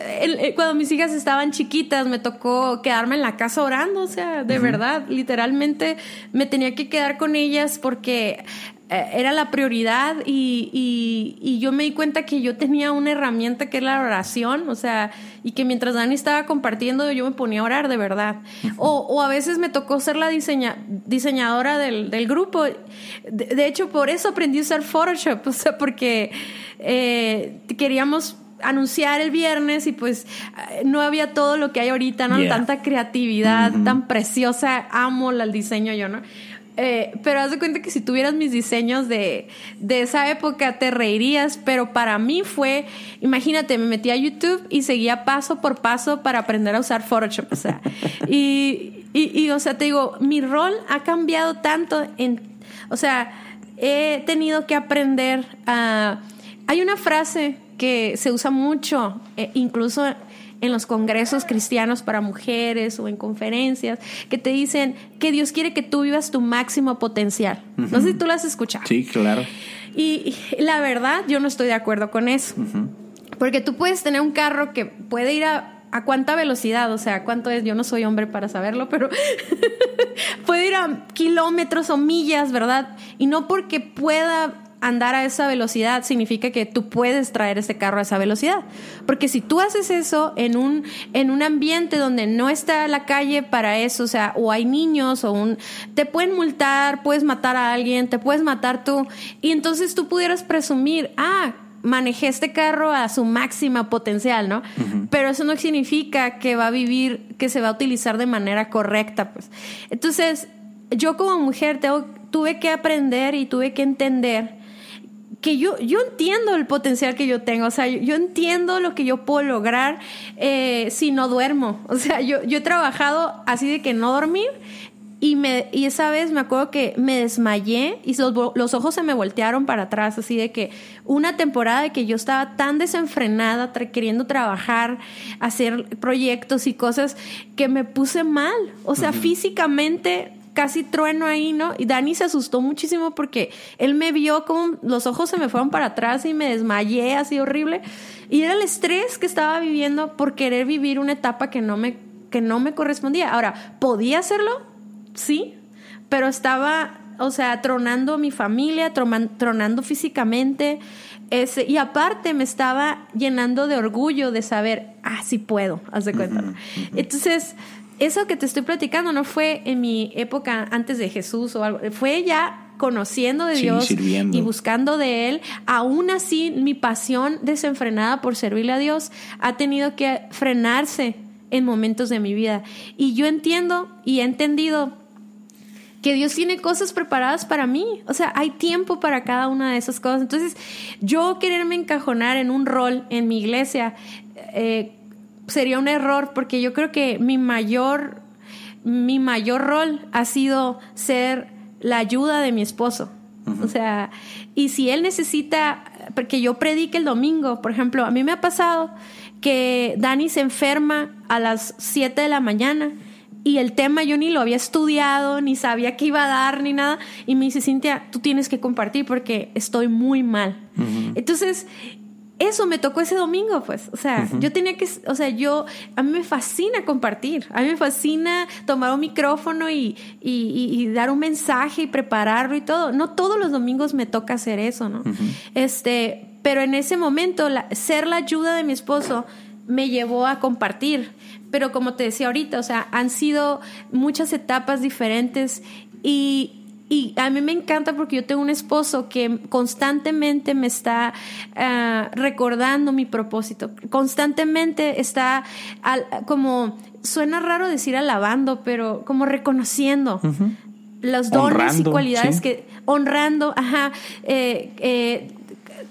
[SPEAKER 3] cuando mis hijas estaban chiquitas me tocó quedarme en la casa orando, o sea, de verdad, literalmente me tenía que quedar con ellas porque eh, era la prioridad y, y, yo me di cuenta que yo tenía una herramienta que es la oración, o sea, y que mientras Dani estaba compartiendo yo me ponía a orar de verdad. o, o, a veces me tocó ser la diseña, diseñadora del, del grupo. De, hecho, por eso aprendí a usar Photoshop, o sea, porque eh, queríamos anunciar el viernes y pues no había todo lo que hay ahorita, ¿no? Tanta creatividad tan preciosa, amo el diseño yo, ¿no? Eh, pero haz de cuenta que si tuvieras mis diseños de, de, esa época te reirías, pero para mí fue, imagínate, me metí a YouTube y seguía paso por paso para aprender a usar Photoshop, o sea, y, y, y o sea, te digo, mi rol ha cambiado tanto en, o sea, he tenido que aprender a... Hay una frase que se usa mucho, eh, incluso en los congresos cristianos para mujeres o en conferencias, que te dicen que Dios quiere que tú vivas tu máximo potencial. No sé si tú lo has escuchado.
[SPEAKER 2] Sí, claro.
[SPEAKER 3] Y, la verdad, yo no estoy de acuerdo con eso. Porque tú puedes tener un carro que puede ir a a cuánta velocidad, o sea, cuánto es, yo no soy hombre para saberlo, pero puede ir a kilómetros o millas, ¿verdad? Y no porque pueda andar a esa velocidad significa que tú puedes traer ese carro a esa velocidad. Porque si tú haces eso en un, en un ambiente donde no está la calle para eso, o sea, o hay niños, o un, te pueden multar, puedes matar a alguien, te puedes matar tú, y entonces tú pudieras presumir, ah, manejé este carro a su máxima potencial, ¿no? Pero eso no significa que va a vivir, que se va a utilizar de manera correcta, pues. Entonces, yo como mujer tengo, tuve que aprender y tuve que entender que yo, yo entiendo el potencial que yo tengo, o sea, yo, entiendo lo que yo puedo lograr eh, si no duermo. O sea, yo, yo he trabajado así de que no dormir y, me, y esa vez me acuerdo que me desmayé y los, los, ojos se me voltearon para atrás, así de que una temporada de que yo estaba tan desenfrenada, queriendo trabajar, hacer proyectos y cosas, que me puse mal. O sea, físicamente casi trueno ahí, ¿no? Y Dani se asustó muchísimo porque él me vio como los ojos se me fueron para atrás y me desmayé así horrible. Y era el estrés que estaba viviendo por querer vivir una etapa que no me, que no me correspondía. Ahora, ¿podía hacerlo? Sí, pero estaba, o sea, tronando a mi familia, tronando físicamente. Ese, y aparte me estaba llenando de orgullo de saber, ah, sí puedo, haz de cuenta. Entonces, eso que te estoy platicando no fue en mi época antes de Jesús o algo, fue ya conociendo de Dios y buscando de Él, aún así mi pasión desenfrenada por servirle a Dios ha tenido que frenarse en momentos de mi vida. Y yo entiendo y he entendido que Dios tiene cosas preparadas para mí. O sea, hay tiempo para cada una de esas cosas. Entonces, yo quererme encajonar en un rol en mi iglesia, eh, sería un error porque yo creo que mi mayor, mi mayor rol ha sido ser la ayuda de mi esposo. O sea, y si él necesita que yo predique el domingo, por ejemplo, a mí me ha pasado que Dani se enferma a las 7 de la mañana y el tema yo ni lo había estudiado, ni sabía qué iba a dar, ni nada. Y me dice, Cintia, tú tienes que compartir porque estoy muy mal. Entonces, eso me tocó ese domingo, pues. O sea, yo tenía que, o sea, yo, a mí me fascina compartir, a mí me fascina tomar un micrófono y, y, dar un mensaje y prepararlo y todo. No todos los domingos me toca hacer eso, ¿no? Este, pero en ese momento, ser la ayuda de mi esposo me llevó a compartir. Pero como te decía ahorita, o sea, han sido muchas etapas diferentes y, y a mí me encanta porque yo tengo un esposo que constantemente me está ah, recordando mi propósito, constantemente está como, suena raro decir alabando, pero como reconociendo. los dones y cualidades que honrando, ajá, eh, eh,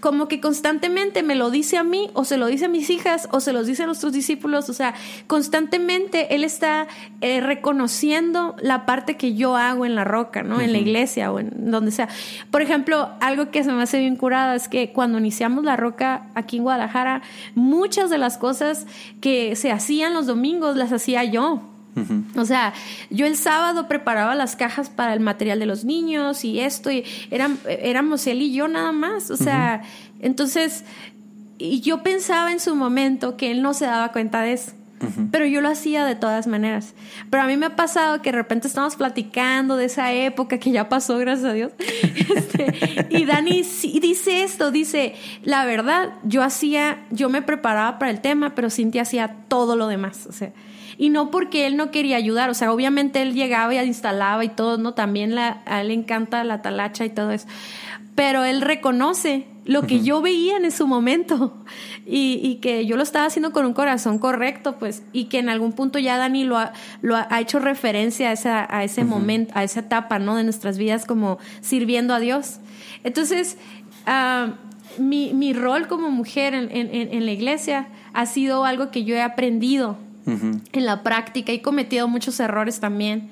[SPEAKER 3] como que constantemente me lo dice a mí o se lo dice a mis hijas o se los dice a nuestros discípulos, o sea, constantemente Él está eh, reconociendo la parte que yo hago en la roca, ¿no? En la iglesia o en donde sea. Por ejemplo, algo que se me hace bien curada es que cuando iniciamos la roca aquí en Guadalajara, muchas de las cosas que se hacían los domingos las hacía yo. O sea, yo el sábado preparaba las cajas para el material de los niños y esto, y éramos él y yo nada más. O sea, entonces, y yo pensaba en su momento que él no se daba cuenta de eso. Pero yo lo hacía de todas maneras. Pero a mí me ha pasado que de repente estamos platicando de esa época que ya pasó, gracias a Dios. Este, y Dani dice esto, dice, la verdad, yo hacía, yo me preparaba para el tema, pero Cintia hacía todo lo demás. O sea, y no porque él no quería ayudar, o sea, obviamente él llegaba y instalaba y todo, ¿no? También la, a él le encanta la talacha y todo eso. pero él reconoce lo que yo veía en ese momento y, que yo lo estaba haciendo con un corazón correcto, pues, y que en algún punto ya Dani lo ha, lo ha, hecho referencia a, esa, a ese momento, a esa etapa, ¿no? De nuestras vidas como sirviendo a Dios. Entonces, uh, mi, mi, rol como mujer en, en, en, la iglesia ha sido algo que yo he aprendido en la práctica y he cometido muchos errores también.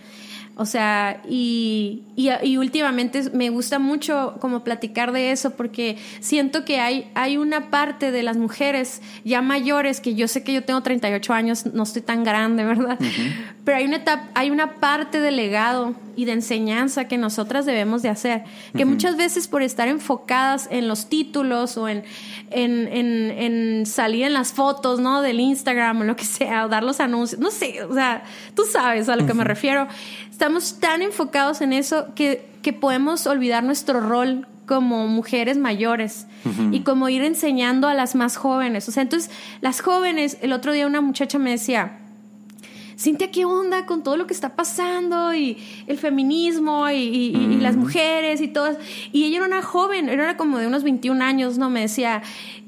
[SPEAKER 3] O sea, y, y, últimamente me gusta mucho como platicar de eso porque siento que hay, hay una parte de las mujeres ya mayores, que yo sé que yo tengo 38 años, no estoy tan grande, ¿verdad? Pero hay una, etapa, hay una parte de legado y de enseñanza que nosotras debemos de hacer, que muchas veces por estar enfocadas en los títulos o en, en, en, en, salir en las fotos, ¿no? Del Instagram o lo que sea, o dar los anuncios, no sé, o sea, tú sabes a lo que me refiero estamos tan enfocados en eso que, que podemos olvidar nuestro rol como mujeres mayores y como ir enseñando a las más jóvenes. O sea, entonces, las jóvenes, el otro día una muchacha me decía, Cintia, ¿qué onda con todo lo que está pasando? Y el feminismo y, y las mujeres y todo. Y ella era una joven, era como de unos 21 años, ¿no? Me decía,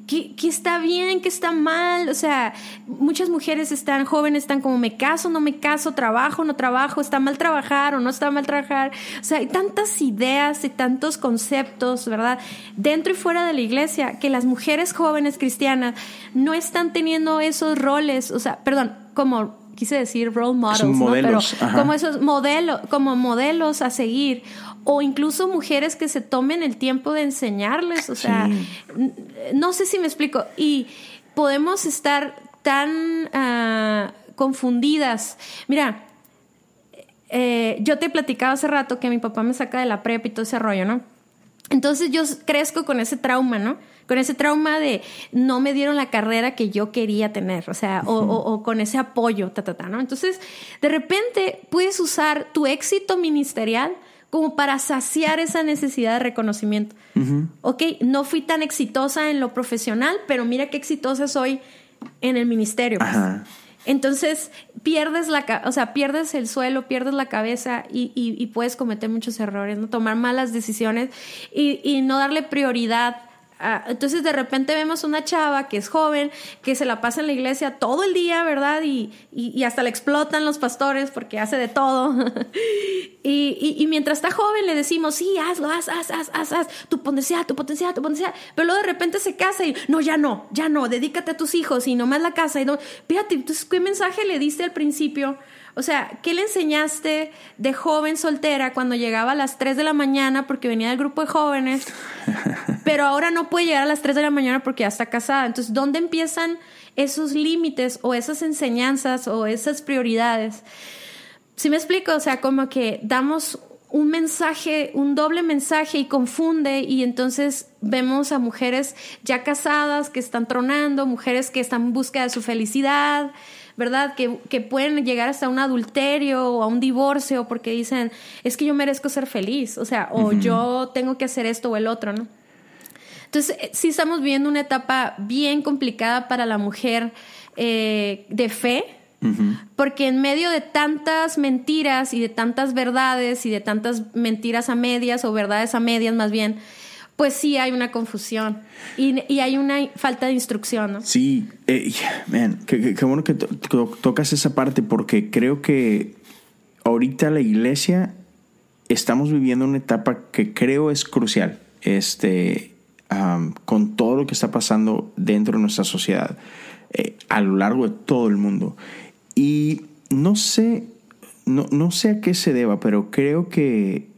[SPEAKER 3] ¿Qué, está bien, qué está mal. O sea, muchas mujeres están jóvenes, están como me caso, no me caso, trabajo, no trabajo, está mal trabajar o no está mal trabajar. O sea, hay tantas ideas y tantos conceptos, ¿verdad? Dentro y fuera de la iglesia, que las mujeres jóvenes cristianas no están teniendo esos roles, o sea, perdón, como quise decir role models, ¿no? pero como esos modelos, como modelos a seguir o incluso mujeres que se tomen el tiempo de enseñarles, o sea, no sé si me explico, y podemos estar tan uh, confundidas. Mira, eh, yo te he platicado hace rato que mi papá me saca de la prepa y todo ese rollo, ¿no? Entonces yo crezco con ese trauma, ¿no? Con ese trauma de no me dieron la carrera que yo quería tener, o sea, o, o, con ese apoyo, ta, ta, ta, ¿no? Entonces, de repente puedes usar tu éxito ministerial como para saciar esa necesidad de reconocimiento. Ok, no fui tan exitosa en lo profesional, pero mira qué exitosa soy en el ministerio. Pues. Entonces pierdes la, o sea, pierdes el suelo, pierdes la cabeza y, y, puedes cometer muchos errores, ¿no? Tomar malas decisiones y, y no darle prioridad Ah, entonces de repente vemos una chava que es joven, que se la pasa en la iglesia todo el día, ¿verdad? Y, y, hasta le explotan los pastores porque hace de todo. y, y, mientras está joven le decimos, sí, hazlo, haz, haz, haz, haz, haz, tu potencial, tu potencial, tu potencial. Pero luego de repente se casa y, no, ya no, ya no, dedícate a tus hijos y nomás la casa. Y no, fíjate, entonces, ¿qué mensaje le diste al principio? O sea, ¿qué le enseñaste de joven soltera cuando llegaba a las 3 de la mañana porque venía del grupo de jóvenes, pero ahora no puede llegar a las 3 de la mañana porque ya está casada? Entonces, ¿dónde empiezan esos límites o esas enseñanzas o esas prioridades? Si me explico, o sea, como que damos un mensaje, un doble mensaje y confunde y entonces vemos a mujeres ya casadas que están tronando, mujeres que están en busca de su felicidad, ¿verdad? Que, que, pueden llegar hasta un adulterio o a un divorcio porque dicen, es que yo merezco ser feliz, o sea, o yo tengo que hacer esto o el otro, ¿no? Entonces, eh, sí estamos viviendo una etapa bien complicada para la mujer eh, de fe, porque en medio de tantas mentiras y de tantas verdades y de tantas mentiras a medias o verdades a medias más bien, pues sí hay una confusión y, hay una falta de instrucción.
[SPEAKER 2] Sí, eh, man, qué, bueno que tocas esa parte porque creo que ahorita la iglesia estamos viviendo una etapa que creo es crucial, este, con todo lo que está pasando dentro de nuestra sociedad, eh, a lo largo de todo el mundo. Y no sé, no, no sé a qué se deba, pero creo que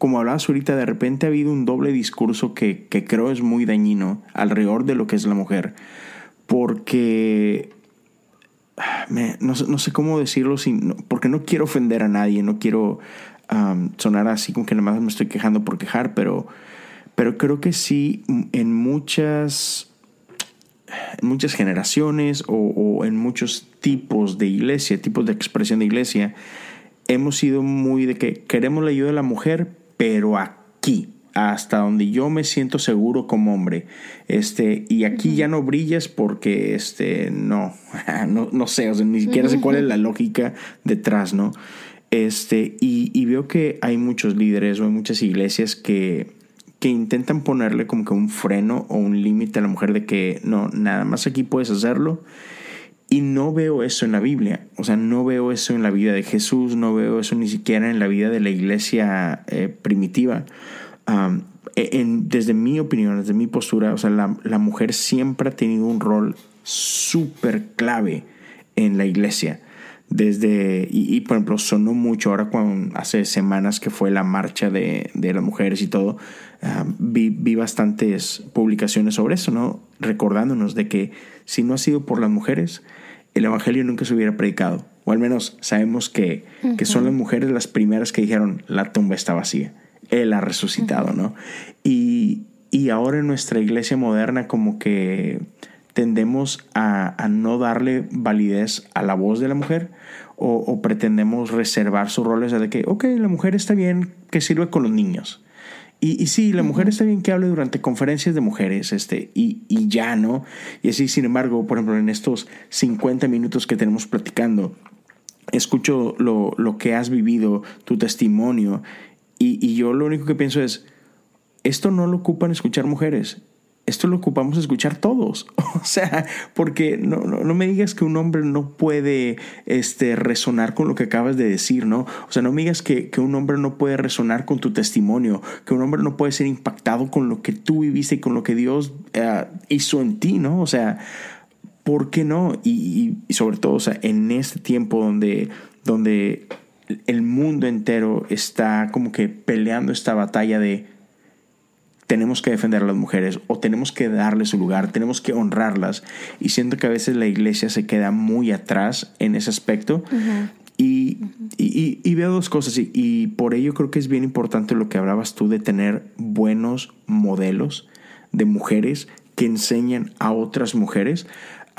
[SPEAKER 2] como hablabas ahorita, de repente ha habido un doble discurso que, creo es muy dañino alrededor de lo que es la mujer. Porque no, sé cómo decirlo sin, porque no quiero ofender a nadie, no quiero sonar así como que nada más me estoy quejando por quejar, pero, pero creo que sí en muchas, muchas generaciones o, o en muchos tipos de iglesia, tipos de expresión de iglesia, hemos sido muy de que queremos la ayuda de la mujer, pero aquí, hasta donde yo me siento seguro como hombre. Este, y aquí ya no brillas porque este, no, no, sé, o sea, ni siquiera sé cuál es la lógica detrás, ¿no? Este, y, veo que hay muchos líderes o hay muchas iglesias que, que intentan ponerle como que un freno o un límite a la mujer de que no, nada más aquí puedes hacerlo. Y no veo eso en la Biblia, o sea, no veo eso en la vida de Jesús, no veo eso ni siquiera en la vida de la iglesia eh, primitiva. E, desde mi opinión, desde mi postura, o sea, la, mujer siempre ha tenido un rol súper clave en la iglesia desde, y, por ejemplo, sonó mucho ahora cuando hace semanas que fue la marcha de, de las mujeres y todo, ah, vi, vi, bastantes publicaciones sobre eso, ¿no? Recordándonos de que si no ha sido por las mujeres, el Evangelio nunca se hubiera predicado. O al menos sabemos que, que son las mujeres las primeras que dijeron, la tumba está vacía, Él ha resucitado, ¿no? Y, y ahora en nuestra iglesia moderna como que tendemos a, no darle validez a la voz de la mujer o, pretendemos reservar sus roles de que, ok, la mujer está bien que sirve con los niños. Y, y sí, la mujer está bien que hable durante conferencias de mujeres, este, y, y ya, ¿no? Y así, sin embargo, por ejemplo, en estos 50 minutos que tenemos platicando, escucho lo, lo que has vivido, tu testimonio, y, y yo lo único que pienso es, esto no lo ocupan escuchar mujeres, esto lo ocupamos escuchar todos. O sea, porque no, no, me digas que un hombre no puede este, resonar con lo que acabas de decir, ¿no? O sea, no me digas que, que, un hombre no puede resonar con tu testimonio, que un hombre no puede ser impactado con lo que tú viviste y con lo que Dios eh, hizo en ti, ¿no? O sea, ¿por qué no? Y, y, sobre todo, o sea, en este tiempo donde, donde el mundo entero está como que peleando esta batalla de tenemos que defender a las mujeres o tenemos que darles su lugar, tenemos que honrarlas. Y siento que a veces la iglesia se queda muy atrás en ese aspecto. y, y, y, veo dos cosas y, y, por ello creo que es bien importante lo que hablabas tú de tener buenos modelos de mujeres que enseñan a otras mujeres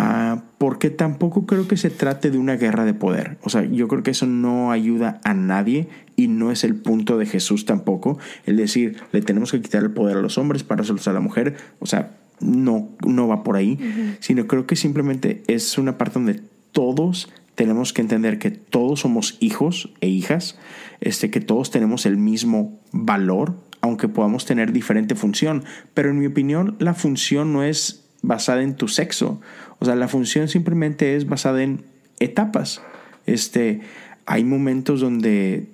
[SPEAKER 2] Ah, porque tampoco creo que se trate de una guerra de poder. O sea, yo creo que eso no ayuda a nadie y no es el punto de Jesús tampoco. El decir, le tenemos que quitar el poder a los hombres para hacerlos a la mujer. O sea, no, no va por ahí, sino creo que simplemente es una parte donde todos tenemos que entender que todos somos hijos e hijas, este, que todos tenemos el mismo valor, aunque podamos tener diferente función. Pero en mi opinión, la función no es basada en tu sexo. O sea, la función simplemente es basada en etapas. Este, hay momentos donde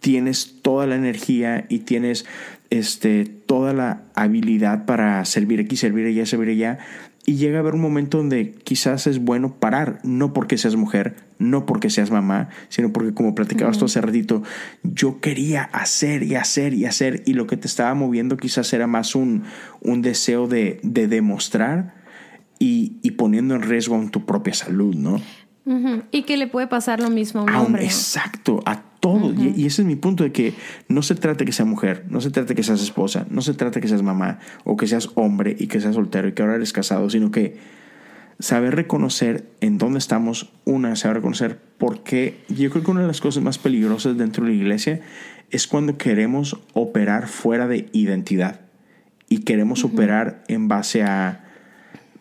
[SPEAKER 2] tienes toda la energía y tienes este, toda la habilidad para servir aquí, servir allá, servir allá. Y llega a haber un momento donde quizás es bueno parar, no porque seas mujer, no porque seas mamá, sino porque como platicabas tú hace ratito, yo quería hacer y hacer y hacer y lo que te estaba moviendo quizás era más un, un deseo de, de demostrar y, poniendo en riesgo en tu propia salud, ¿no?
[SPEAKER 3] Y que le puede pasar lo mismo a un hombre.
[SPEAKER 2] Exacto, a todo. y, ese es mi punto de que no se trata que sea mujer, no se trata que seas esposa, no se trata que seas mamá o que seas hombre y que seas soltero y que ahora eres casado, sino que saber reconocer en dónde estamos, una, saber reconocer por qué. Yo creo que una de las cosas más peligrosas dentro de la iglesia es cuando queremos operar fuera de identidad y queremos operar en base a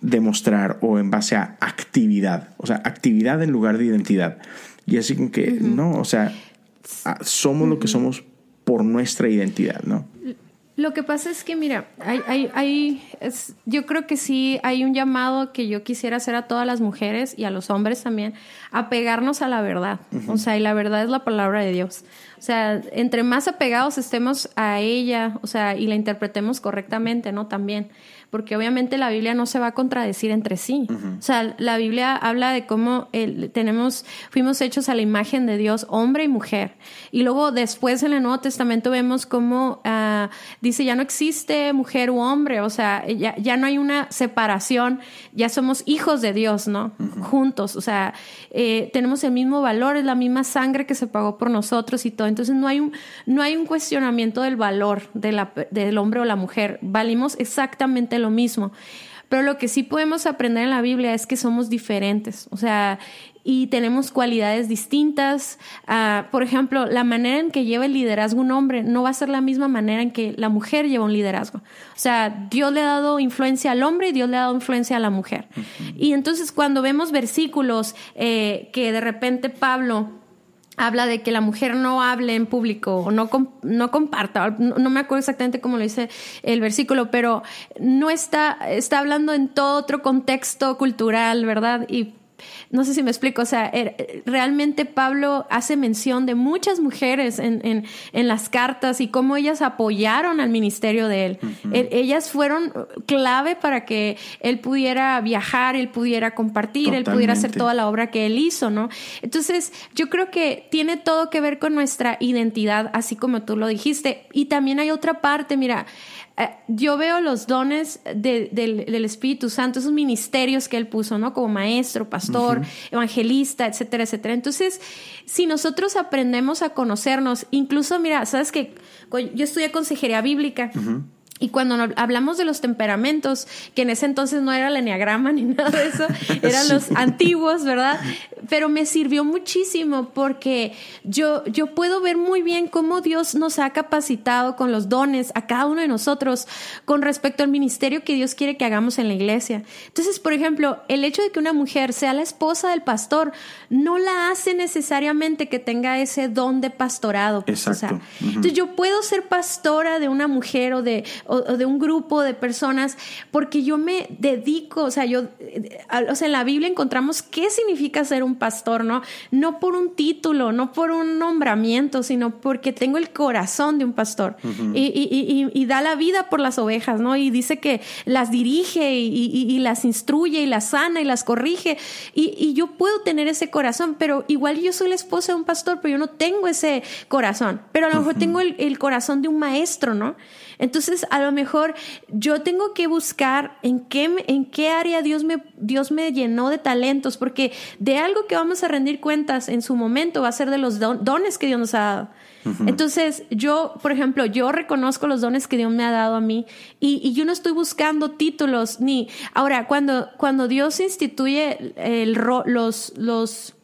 [SPEAKER 2] demostrar o en base a actividad, o sea, actividad en lugar de identidad. Y así que, no, o sea, somos lo que somos por nuestra identidad, ¿no?
[SPEAKER 3] Lo que pasa es que, mira, hay, hay, hay es, yo creo que sí hay un llamado que yo quisiera hacer a todas las mujeres y a los hombres también, a pegarnos a la verdad. O sea, y la verdad es la palabra de Dios. O sea, entre más apegados estemos a ella, o sea, y la interpretemos correctamente, ¿no? También porque obviamente la Biblia no se va a contradecir entre sí. O sea, la Biblia habla de cómo tenemos, fuimos hechos a la imagen de Dios, hombre y mujer. Y luego después en el Nuevo Testamento vemos cómo uh, dice, ya no existe mujer u hombre, o sea, ya, ya, no hay una separación, ya somos hijos de Dios, ¿no? Juntos, o sea, eh, tenemos el mismo valor, es la misma sangre que se pagó por nosotros y todo. Entonces no hay un, no hay un cuestionamiento del valor de la, del hombre o la mujer, valimos exactamente lo mismo. Pero lo que sí podemos aprender en la Biblia es que somos diferentes, o sea, y tenemos cualidades distintas. Uh, por ejemplo, la manera en que lleva el liderazgo un hombre no va a ser la misma manera en que la mujer lleva un liderazgo. O sea, Dios le ha dado influencia al hombre y Dios le ha dado influencia a la mujer. Y entonces cuando vemos versículos eh, que de repente Pablo habla de que la mujer no hable en público o no, no comparta, no, me acuerdo exactamente cómo lo dice el versículo, pero no está, está hablando en todo otro contexto cultural, ¿verdad? Y no sé si me explico, o sea, er, realmente Pablo hace mención de muchas mujeres en, en, en las cartas y cómo ellas apoyaron al ministerio de él. Ellas fueron clave para que él pudiera viajar, él pudiera compartir, él pudiera hacer toda la obra que él hizo, ¿no? Entonces, yo creo que tiene todo que ver con nuestra identidad, así como tú lo dijiste. Y también hay otra parte, mira, yo veo los dones del, Espíritu Santo, esos ministerios que Él puso, ¿no? Como maestro, pastor, evangelista, etcétera, etcétera. Entonces, si nosotros aprendemos a conocernos, incluso, mira, sabes que yo estudié consejería bíblica. Y cuando hablamos de los temperamentos, que en ese entonces no era el enneagrama ni nada de eso, eran los antiguos, ¿verdad? Pero me sirvió muchísimo porque yo, yo puedo ver muy bien cómo Dios nos ha capacitado con los dones a cada uno de nosotros con respecto al ministerio que Dios quiere que hagamos en la iglesia. Entonces, por ejemplo, el hecho de que una mujer sea la esposa del pastor no la hace necesariamente que tenga ese don de pastorado.
[SPEAKER 2] Pues, Exacto.
[SPEAKER 3] Entonces, yo puedo ser pastora de una mujer o de o, de un grupo de personas, porque yo me dedico, o sea, yo, o sea, en la Biblia encontramos qué significa ser un pastor, ¿no? No por un título, no por un nombramiento, sino porque tengo el corazón de un pastor y, da la vida por las ovejas, ¿no? Y dice que las dirige y, las instruye y las sana y las corrige. Y, yo puedo tener ese corazón, pero igual yo soy la esposa de un pastor, pero yo no tengo ese corazón. Pero a lo mejor tengo el, el corazón de un maestro, ¿no? Entonces, a lo mejor yo tengo que buscar en qué, en qué área Dios me, Dios me llenó de talentos, porque de algo que vamos a rendir cuentas en su momento va a ser de los dones que Dios nos ha dado. Entonces, yo, por ejemplo, yo reconozco los dones que Dios me ha dado a mí y, yo no estoy buscando títulos ni... Ahora, cuando, cuando Dios instituye el, los, los,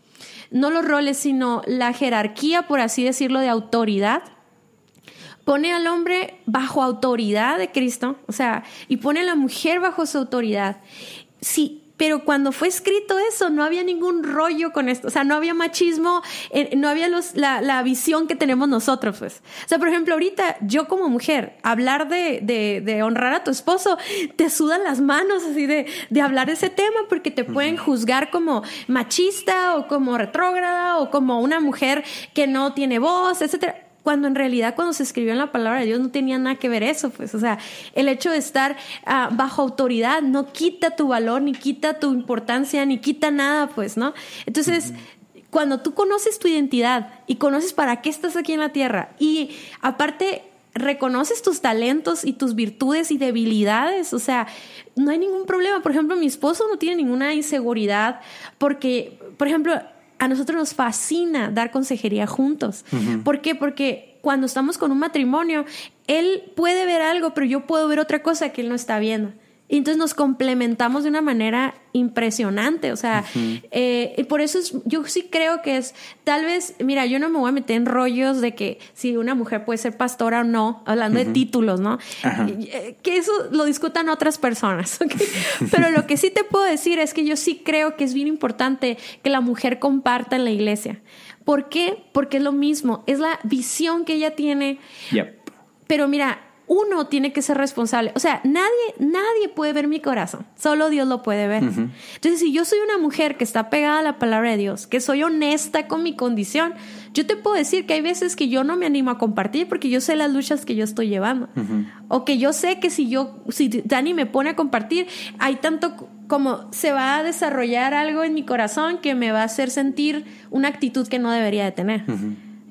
[SPEAKER 3] no los roles, sino la jerarquía, por así decirlo, de autoridad, pone al hombre bajo autoridad de Cristo, o sea, y pone a la mujer bajo su autoridad. Sí, pero cuando fue escrito eso, no había ningún rollo con esto. O sea, no había machismo, eh, no había los, la, visión que tenemos nosotros, pues. O sea, por ejemplo, ahorita yo como mujer, hablar de, de, honrar a tu esposo, te sudan las manos así de, de hablar de ese tema porque te pueden juzgar como machista o como retrógrada o como una mujer que no tiene voz, etcétera cuando en realidad cuando se escribió en la palabra de Dios no tenía nada que ver eso, pues, o sea, el hecho de estar ah, bajo autoridad no quita tu valor, ni quita tu importancia, ni quita nada, pues, ¿no? Entonces, cuando tú conoces tu identidad y conoces para qué estás aquí en la tierra y aparte reconoces tus talentos y tus virtudes y debilidades, o sea, no hay ningún problema. Por ejemplo, mi esposo no tiene ninguna inseguridad porque, por ejemplo, a nosotros nos fascina dar consejería juntos. ¿Por qué? Porque cuando estamos con un matrimonio, él puede ver algo, pero yo puedo ver otra cosa que él no está viendo. Y entonces nos complementamos de una manera impresionante, o sea, eh, y por eso es, yo sí creo que es, tal vez, mira, yo no me voy a meter en rollos de que si una mujer puede ser pastora o no, hablando de títulos, ¿no? Eh, que eso lo discutan otras personas, Pero lo que sí te puedo decir es que yo sí creo que es bien importante que la mujer comparta en la iglesia. ¿Por qué? Porque es lo mismo, es la visión que ella tiene. Pero mira, uno tiene que ser responsable. O sea, nadie, nadie puede ver mi corazón, solo Dios lo puede ver. Entonces, si yo soy una mujer que está pegada a la palabra de Dios, que soy honesta con mi condición, yo te puedo decir que hay veces que yo no me animo a compartir porque yo sé las luchas que yo estoy llevando. O que yo sé que si yo, si Dani me pone a compartir, hay tanto como se va a desarrollar algo en mi corazón que me va a hacer sentir una actitud que no debería de tener.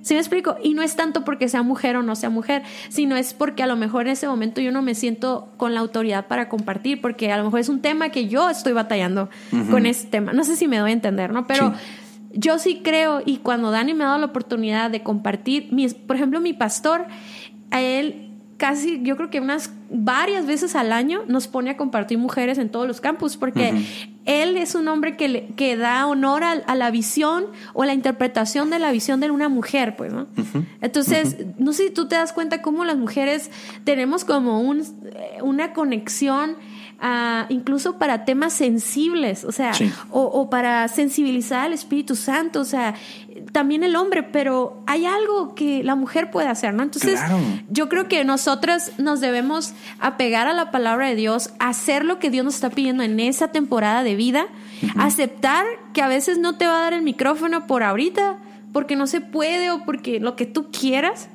[SPEAKER 3] ¿Sí me explico? Y no es tanto porque sea mujer o no sea mujer, sino es porque a lo mejor en ese momento yo no me siento con la autoridad para compartir, porque a lo mejor es un tema que yo estoy batallando con ese tema. No sé si me doy a entender, ¿no? Pero yo sí creo, y cuando Dani me ha dado la oportunidad de compartir, por ejemplo, mi pastor, a él casi, yo creo que unas varias veces al año nos pone a compartir mujeres en todos los campus, porque él es un hombre que, le, que da honor a, la visión o la interpretación de la visión de una mujer, pues, ¿no? Entonces, no sé si tú te das cuenta cómo las mujeres tenemos como un, una conexión. Uh, incluso para temas sensibles, o sea, o, o, para sensibilizar al Espíritu Santo, o sea, también el hombre, pero hay algo que la mujer puede hacer, ¿no? Entonces, yo creo que nosotros nos debemos apegar a la palabra de Dios, hacer lo que Dios nos está pidiendo en esa temporada de vida, aceptar que a veces no te va a dar el micrófono por ahorita, porque no se puede o porque lo que tú quieras,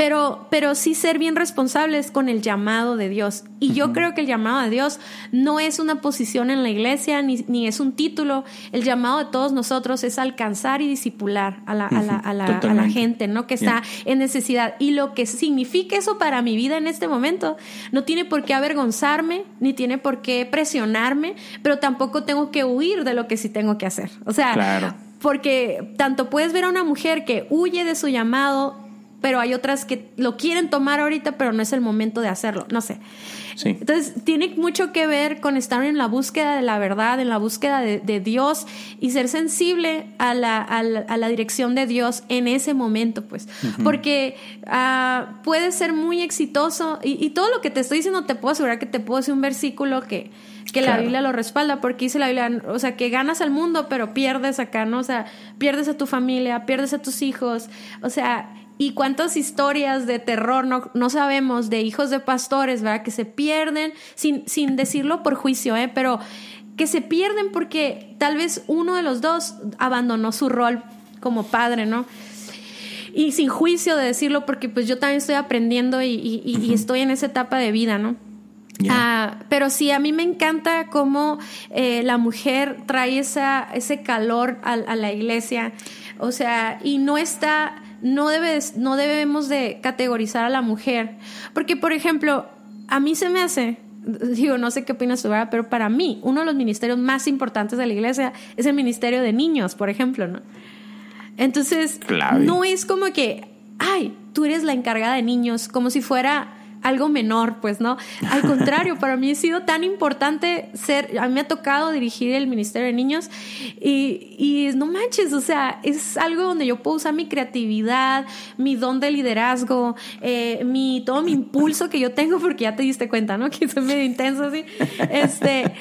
[SPEAKER 3] pero, pero sí ser bien responsables con el llamado de Dios. Y yo creo que el llamado de Dios no es una posición en la iglesia, ni, ni es un título. El llamado de todos nosotros es alcanzar y disipular a la, a la, a la, a la gente, ¿no? Que está en necesidad. Y lo que significa eso para mi vida en este momento, no tiene por qué avergonzarme, ni tiene por qué presionarme, pero tampoco tengo que huir de lo que sí tengo que hacer. O sea, porque tanto puedes ver a una mujer que huye de su llamado pero hay otras que lo quieren tomar ahorita, pero no es el momento de hacerlo, no sé. Entonces, tiene mucho que ver con estar en la búsqueda de la verdad, en la búsqueda de, Dios y ser sensible a la, a, la, dirección de Dios en ese momento, pues. Porque uh, puede ser muy exitoso y, todo lo que te estoy diciendo te puedo asegurar que te puedo decir un versículo que, que la Biblia lo respalda, porque dice la Biblia, o sea, que ganas al mundo, pero pierdes acá, ¿no? O sea, pierdes a tu familia, pierdes a tus hijos, o sea, y cuántas historias de terror no, no, sabemos de hijos de pastores, ¿verdad? Que se pierden, sin, sin decirlo por juicio, ¿eh? Pero que se pierden porque tal vez uno de los dos abandonó su rol como padre, ¿no? Y sin juicio de decirlo porque pues yo también estoy aprendiendo y, estoy en esa etapa de vida, ¿no? Ah, pero sí, a mí me encanta cómo eh, la mujer trae esa, ese calor a, a la iglesia, o sea, y no está no, debes, no debemos de categorizar a la mujer. Porque, por ejemplo, a mí se me hace, digo, no sé qué opinas tú, ¿verdad? pero para mí, uno de los ministerios más importantes de la iglesia es el ministerio de niños, por ejemplo, ¿no? Entonces, no es como que, ay, tú eres la encargada de niños, como si fuera algo menor, pues, ¿no? Al contrario, para mí ha sido tan importante ser, a mí me ha tocado dirigir el Ministerio de Niños y, y no manches, o sea, es algo donde yo puedo usar mi creatividad, mi don de liderazgo, eh, mi, todo mi impulso que yo tengo, porque ya te diste cuenta, ¿no? Que soy medio intenso así. Este,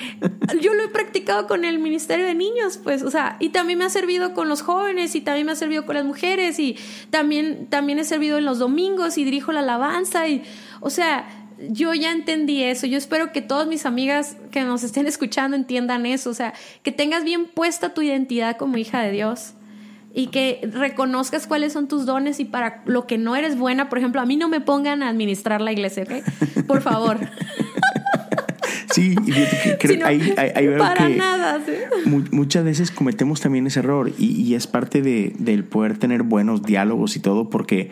[SPEAKER 3] yo lo he practicado con el Ministerio de Niños, pues, o sea, y también me ha servido con los jóvenes y también me ha servido con las mujeres y también, también he servido en los domingos y dirijo la alabanza y o sea, yo ya entendí eso. Yo espero que todas mis amigas que nos estén escuchando entiendan eso. O sea, que tengas bien puesta tu identidad como hija de Dios y que reconozcas cuáles son tus dones y para lo que no eres buena, por ejemplo, a mí no me pongan a administrar la iglesia, ¿ok? Por favor.
[SPEAKER 2] Sí, para nada. muchas veces cometemos también ese error y, es parte de, del poder tener buenos diálogos y todo porque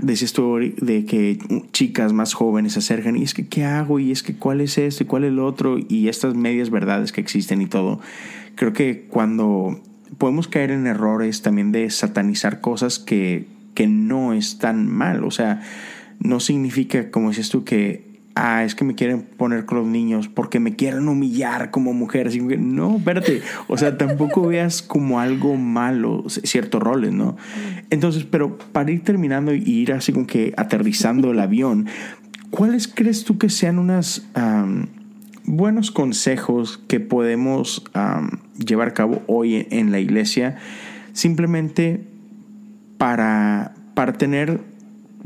[SPEAKER 2] decías tú de que chicas más jóvenes se acercan y es que qué hago y es que cuál es esto y cuál es lo otro y estas medias verdades que existen y todo. Creo que cuando podemos caer en errores también de satanizar cosas que, que no están mal, o sea, no significa, como decías tú, que ah, es que me quieren poner con los niños porque me quieren humillar como mujer. Así que, no, espérate. O sea, tampoco veas como algo malo ciertos roles, ¿no? Entonces, pero para ir terminando y ir así como que aterrizando el avión, ¿cuáles crees tú que sean unos buenos consejos que podemos llevar a cabo hoy en la iglesia simplemente para, para tener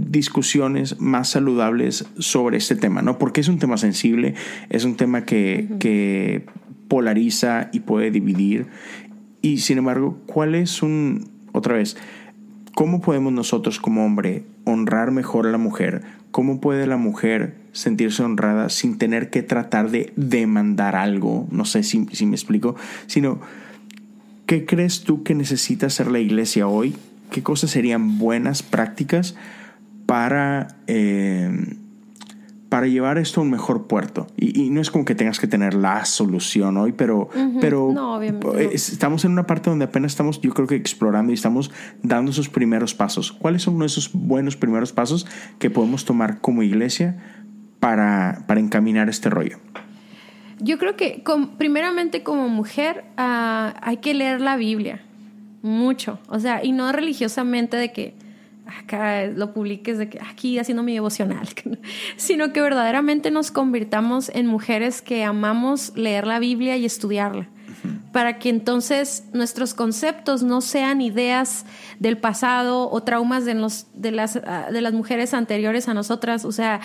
[SPEAKER 2] discusiones más saludables sobre este tema, ¿no? Porque es un tema sensible, es un tema que, que polariza y puede dividir. Y sin embargo, ¿cuál es un, otra vez, cómo podemos nosotros como hombre honrar mejor a la mujer? ¿Cómo puede la mujer sentirse honrada sin tener que tratar de demandar algo? No sé si, si me explico, sino, ¿qué crees tú que necesita hacer la iglesia hoy? ¿Qué cosas serían buenas prácticas? Para, eh, para llevar esto a un mejor puerto. Y, no es como que tengas que tener la solución hoy, pero, pero estamos en una parte donde apenas estamos, yo creo que explorando y estamos dando esos primeros pasos. ¿Cuáles son esos buenos primeros pasos que podemos tomar como iglesia para, para encaminar este rollo?
[SPEAKER 3] Yo creo que primeramente como mujer ah, hay que leer la Biblia mucho, o sea, y no religiosamente de que acá lo publiques de que aquí haciendo mi devocional, sino que verdaderamente nos convirtamos en mujeres que amamos leer la Biblia y estudiarla. para que entonces nuestros conceptos no sean ideas del pasado o traumas de, los, de, las, ah, de las mujeres anteriores a nosotras, o sea,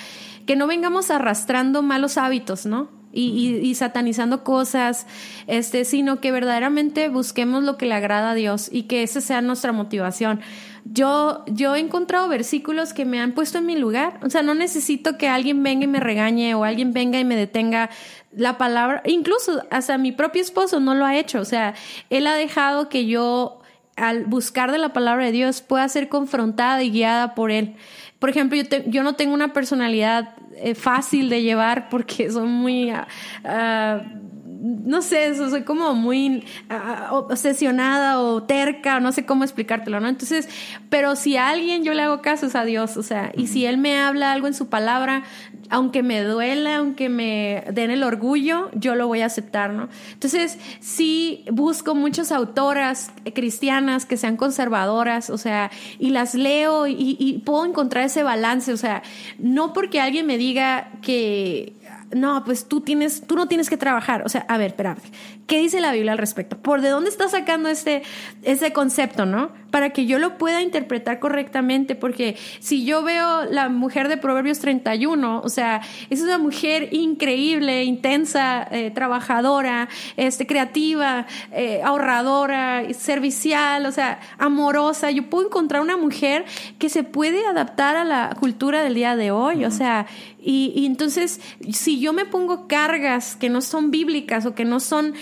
[SPEAKER 3] que no vengamos arrastrando malos hábitos, ¿no? Y, y, satanizando cosas, este, sino que verdaderamente busquemos lo que le agrada a Dios y que esa sea nuestra motivación. Yo, yo he encontrado versículos que me han puesto en mi lugar. O sea, no necesito que alguien venga y me regañe o alguien venga y me detenga la palabra, incluso hasta mi propio esposo no lo ha hecho, o sea, él ha dejado que yo al buscar de la palabra de Dios pueda ser confrontada y guiada por él. Por ejemplo, yo, yo no tengo una personalidad eh, fácil de llevar porque son muy... Uh, no sé, eso, soy como muy ah, obsesionada o terca, no sé cómo explicártelo, ¿no? Entonces, pero si a alguien yo le hago caso es a Dios, o sea, y si Él me habla algo en su palabra, aunque me duela, aunque me den el orgullo, yo lo voy a aceptar, ¿no? Entonces, sí busco muchas autoras cristianas que sean conservadoras, o sea, y las leo y, puedo encontrar ese balance, o sea, no porque alguien me diga que no, pues tú tienes, tú no tienes que trabajar. O sea, a ver, espérate, ¿qué dice la Biblia al respecto? ¿Por de dónde está sacando este, ese concepto, no? Para que yo lo pueda interpretar correctamente, porque si yo veo la mujer de Proverbios 31, o sea, es una mujer increíble, intensa, eh, trabajadora, este, creativa, eh, ahorradora, servicial, o sea, amorosa. Yo puedo encontrar una mujer que se puede adaptar a la cultura del día de hoy, o sea, y, y, entonces, si yo me pongo cargas que no son bíblicas o que no son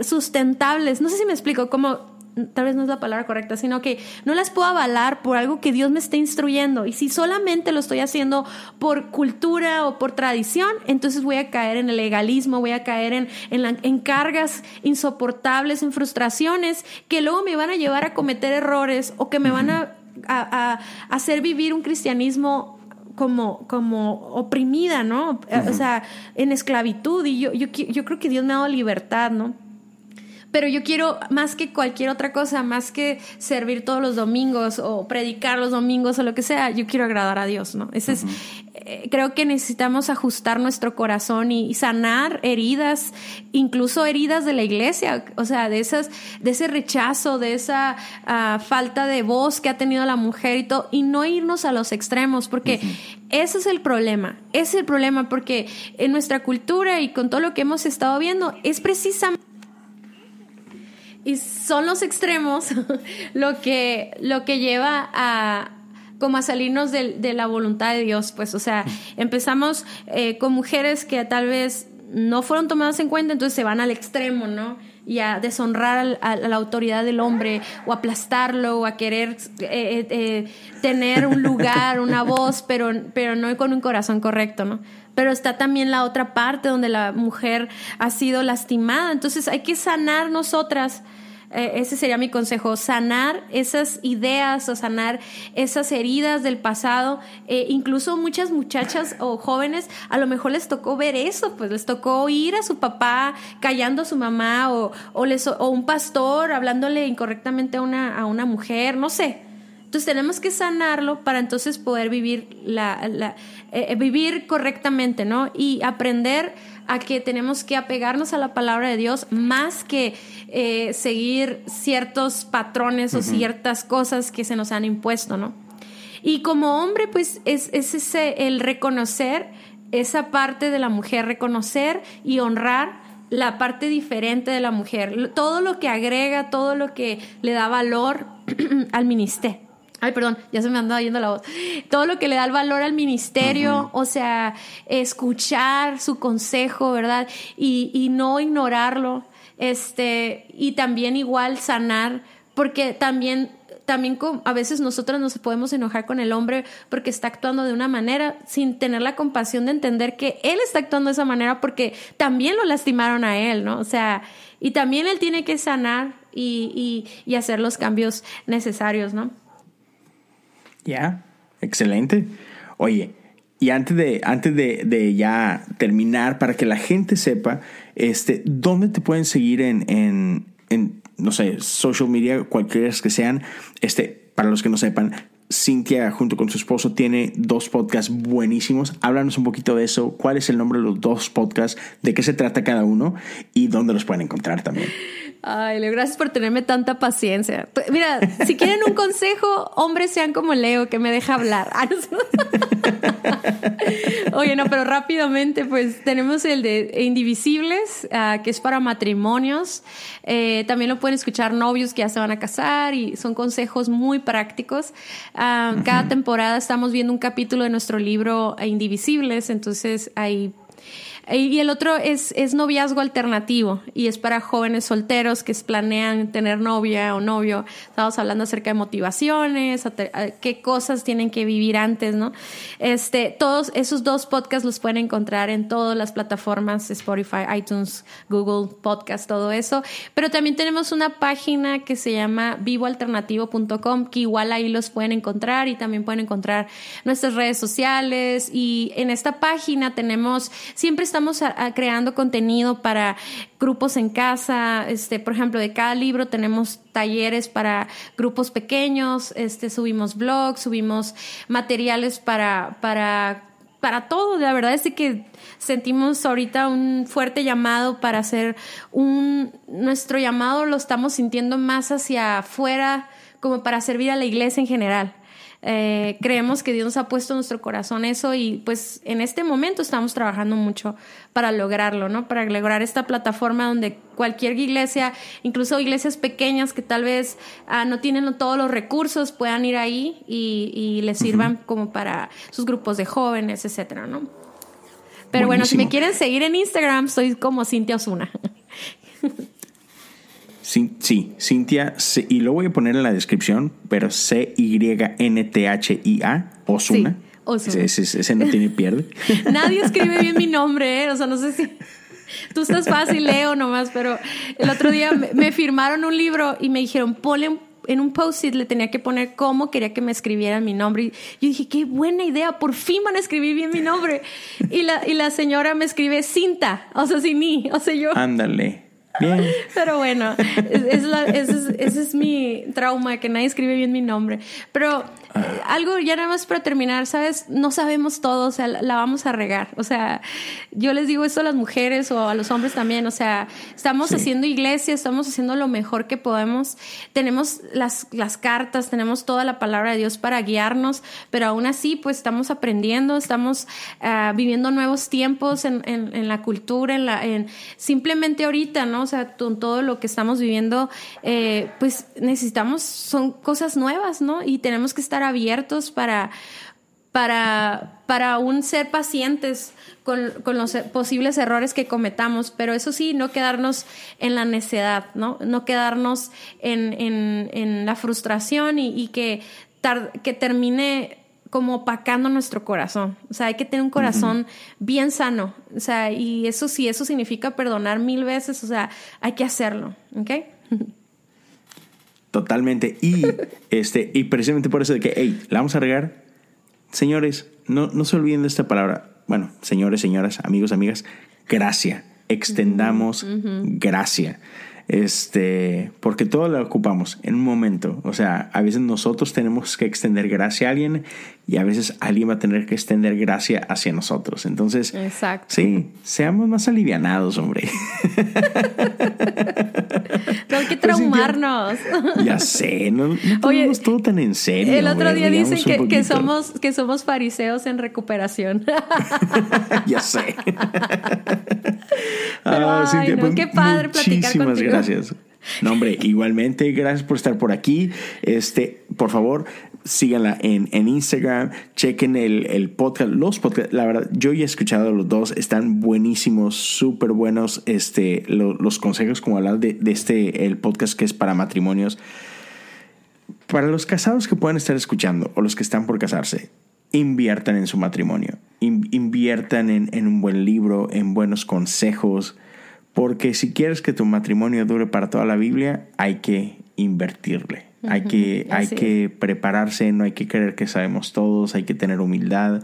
[SPEAKER 3] sustentables, no sé si me explico, como tal vez no es la palabra correcta, sino que no las puedo avalar por algo que Dios me está instruyendo. Y si solamente lo estoy haciendo por cultura o por tradición, entonces voy a caer en el legalismo, voy a caer en, en, cargas insoportables, en frustraciones que luego me van a llevar a cometer errores o que me van a hacer vivir un cristianismo como, como oprimida, ¿no? O sea, en esclavitud. Y yo, yo, yo creo que Dios me ha dado libertad, ¿no? Pero yo quiero, más que cualquier otra cosa, más que servir todos los domingos o predicar los domingos o lo que sea, yo quiero agradar a Dios, ¿no? Ese es, eh, creo que necesitamos ajustar nuestro corazón y, sanar heridas, incluso heridas de la iglesia, o sea, de esas, de ese rechazo, de esa uh, falta de voz que ha tenido la mujer y todo, y no irnos a los extremos, porque ese es el problema, ese es el problema, porque en nuestra cultura y con todo lo que hemos estado viendo, es precisamente y son los extremos lo que, lo que lleva a como a salirnos de, de la voluntad de Dios, pues, o sea, empezamos eh, con mujeres que tal vez no fueron tomadas en cuenta, entonces se van al extremo, ¿no? Y a deshonrar a, la autoridad del hombre, o aplastarlo, o a querer eh, eh, tener un lugar, una voz, pero, pero no con un corazón correcto, ¿no? Pero está también la otra parte donde la mujer ha sido lastimada, entonces hay que sanar nosotras eh, ese sería mi consejo, sanar esas ideas o sanar esas heridas del pasado. Eh, incluso muchas muchachas o jóvenes a lo mejor les tocó ver eso, pues les tocó oír a su papá callando a su mamá o, o, les, o un pastor hablándole incorrectamente a una, a una mujer, no sé. Entonces tenemos que sanarlo para entonces poder vivir, la eh, vivir correctamente, ¿no? Y aprender a que tenemos que apegarnos a la palabra de Dios más que eh, seguir ciertos patrones o ciertas cosas que se nos han impuesto, ¿no? Y como hombre, pues es, es ese el reconocer esa parte de la mujer, reconocer y honrar la parte diferente de la mujer, todo lo que agrega, todo lo que le da valor al ministerio Ay, perdón, ya se me anda yendo la voz. Todo lo que le da el valor al ministerio, o sea, escuchar su consejo, ¿verdad? Y, y, no ignorarlo. Este, y también igual sanar, porque también, también a veces nosotros nos podemos enojar con el hombre porque está actuando de una manera sin tener la compasión de entender que él está actuando de esa manera porque también lo lastimaron a él, ¿no? O sea, y también él tiene que sanar y, y, y hacer los cambios necesarios, ¿no?
[SPEAKER 2] Ya, excelente. Oye, y antes de, antes de, ya terminar, para que la gente sepa, este, ¿dónde te pueden seguir en, en, en no sé, social media, cualquiera que sean? Este, para los que no sepan, Cintia junto con su esposo tiene dos podcasts buenísimos. Háblanos un poquito de eso. ¿Cuál es el nombre de los dos podcasts? ¿De qué se trata cada uno? ¿Y dónde los pueden encontrar también?
[SPEAKER 3] Ay, Leo, gracias por tenerme tanta paciencia. Mira, si quieren un consejo, hombres sean como Leo, que me deja hablar. Ah, Oye, no, pero rápidamente, pues tenemos el de Indivisibles, uh, que es para matrimonios. Eh, también lo pueden escuchar novios que ya se van a casar y son consejos muy prácticos. Uh, cada temporada estamos viendo un capítulo de nuestro libro Indivisibles, entonces hay y el otro es, es noviazgo alternativo y es para jóvenes solteros que planean tener novia o novio. Estamos hablando acerca de motivaciones, qué cosas tienen que vivir antes, ¿no? Este, todos esos dos podcasts los pueden encontrar en todas las plataformas, Spotify, iTunes, Google Podcast, todo eso. Pero también tenemos una página que se llama vivoalternativo.com, que igual ahí los pueden encontrar y también pueden encontrar nuestras redes sociales. Y en esta página tenemos, siempre estamos estamos creando contenido para grupos en casa, este, por ejemplo, de cada libro tenemos talleres para grupos pequeños, este, subimos blogs, subimos materiales para, para, para todo. La verdad es que sentimos ahorita un fuerte llamado para hacer un, nuestro llamado lo estamos sintiendo más hacia afuera como para servir a la iglesia en general. Eh, creemos que Dios nos ha puesto en nuestro corazón eso y pues en este momento estamos trabajando mucho para lograrlo, ¿no? Para lograr esta plataforma donde cualquier iglesia, incluso iglesias pequeñas que tal vez ah, no tienen todos los recursos, puedan ir ahí y, les sirvan como para sus grupos de jóvenes, etcétera, ¿no? Pero bueno, si me quieren seguir en Instagram, soy como Cintia Osuna.
[SPEAKER 2] Sí, Cintia, y lo voy a poner en la descripción, pero C-Y-N-T-H-I-A, Osuna. Sí, Ese, no tiene pierde.
[SPEAKER 3] Nadie escribe bien mi nombre, ¿eh? o sea, no sé si... Tú estás fácil, leo nomás, pero el otro día me, firmaron un libro y me dijeron, ponle en un post-it le tenía que poner cómo quería que me escribieran mi nombre. Y yo dije, qué buena idea, por fin van a escribir bien mi nombre. Y la, y la señora me escribe Cinta, o sea, sin mí, o sea, yo...
[SPEAKER 2] Ándale.
[SPEAKER 3] Pero bueno, ese, es, mi trauma, que nadie escribe bien mi nombre. Pero algo ya nada más para terminar, ¿sabes? No sabemos todo, o sea, la, vamos a regar. O sea, yo les digo esto a las mujeres o a los hombres también, o sea, estamos haciendo iglesia, estamos haciendo lo mejor que podemos. Tenemos las, las cartas, tenemos toda la palabra de Dios para guiarnos, pero aún así, pues estamos aprendiendo, estamos ah, viviendo nuevos tiempos en, en, la cultura, en la, en, simplemente ahorita, ¿no? O sea, con todo lo que estamos viviendo, eh, pues necesitamos, son cosas nuevas, ¿no? Y tenemos que estar abiertos para, para, para aún ser pacientes con, los posibles errores que cometamos, pero eso sí, no quedarnos en la necedad, ¿no? No quedarnos en, la frustración y, que, que termine como opacando nuestro corazón. O sea, hay que tener un corazón bien sano. O sea, y eso sí, eso significa perdonar mil veces. O sea, hay que hacerlo. ¿Ok?
[SPEAKER 2] Totalmente. Y, este, y precisamente por eso de que, hey, la vamos a regar. Señores, no, no se olviden de esta palabra. Bueno, señores, señoras, amigos, amigas, gracia. Extendamos gracia. Este, porque todo lo ocupamos en un momento. O sea, a veces nosotros tenemos que extender gracia a alguien y a veces alguien va a tener que extender gracia hacia nosotros. Entonces, sí, seamos más alivianados, hombre.
[SPEAKER 3] no hay que pues traumarnos.
[SPEAKER 2] ya sé, no, no todo tan en serio.
[SPEAKER 3] El otro día dicen que, que, somos, que somos fariseos en recuperación.
[SPEAKER 2] ya sé.
[SPEAKER 3] Pero, ah, ay, no, pues, qué padre platicar contigo.
[SPEAKER 2] gracias. No, hombre, igualmente, gracias por estar por aquí. Este, por favor, síganla en, en Instagram, chequen el, el, podcast, los podcasts, la verdad, yo ya he escuchado los dos, están buenísimos, súper buenos, este, los consejos como hablar de, de, este, el podcast que es para matrimonios. Para los casados que puedan estar escuchando o los que están por casarse, inviertan en su matrimonio, inviertan en, en un buen libro, en buenos consejos, porque si quieres que tu matrimonio dure para toda la Biblia, hay que invertirle. Hay que, hay que prepararse, no hay que creer que sabemos todos, hay que tener humildad.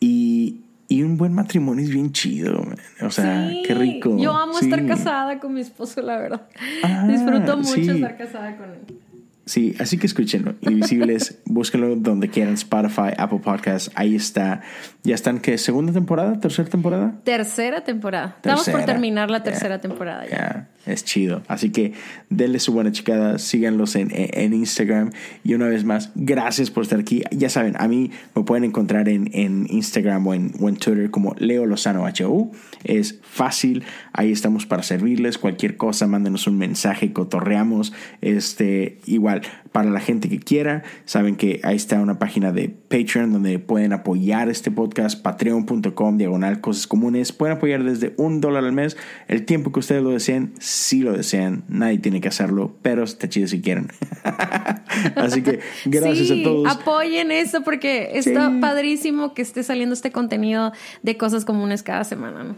[SPEAKER 2] Y, y un buen matrimonio es bien chido. O sea, qué rico.
[SPEAKER 3] Yo amo estar casada con mi esposo, la verdad. Ah, Disfruto mucho estar casada con él.
[SPEAKER 2] Sí, así que escúchenlo. Invisibles, búsquenlo donde quieran, Spotify, Apple Podcasts, ahí está. Ya están, ¿qué? ¿Segunda temporada? ¿Tercera temporada?
[SPEAKER 3] Tercera temporada. Estamos por terminar la tercera temporada ya.
[SPEAKER 2] Es chido. Así que denle su buena chicada, síganlos en, en, Instagram. Y una vez más, gracias por estar aquí. Ya saben, a mí me pueden encontrar en, en Instagram o en, o en, Twitter como Leo Lozano HU. Es fácil, ahí estamos para servirles. Cualquier cosa, mándenos un mensaje, cotorreamos. Este, igual, para la gente que quiera, saben que ahí está una página de Patreon donde pueden apoyar este podcast, patreon.com, diagonal cosas comunes. Pueden apoyar desde un dólar al mes, el tiempo que ustedes lo deseen si lo desean. Nadie tiene que hacerlo, pero está chido si quieren. Así que gracias a todos.
[SPEAKER 3] Apoyen eso porque está padrísimo que esté saliendo este contenido de cosas comunes cada semana.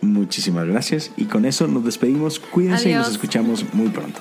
[SPEAKER 2] Muchísimas gracias y con eso nos despedimos. Cuídense y nos escuchamos muy pronto.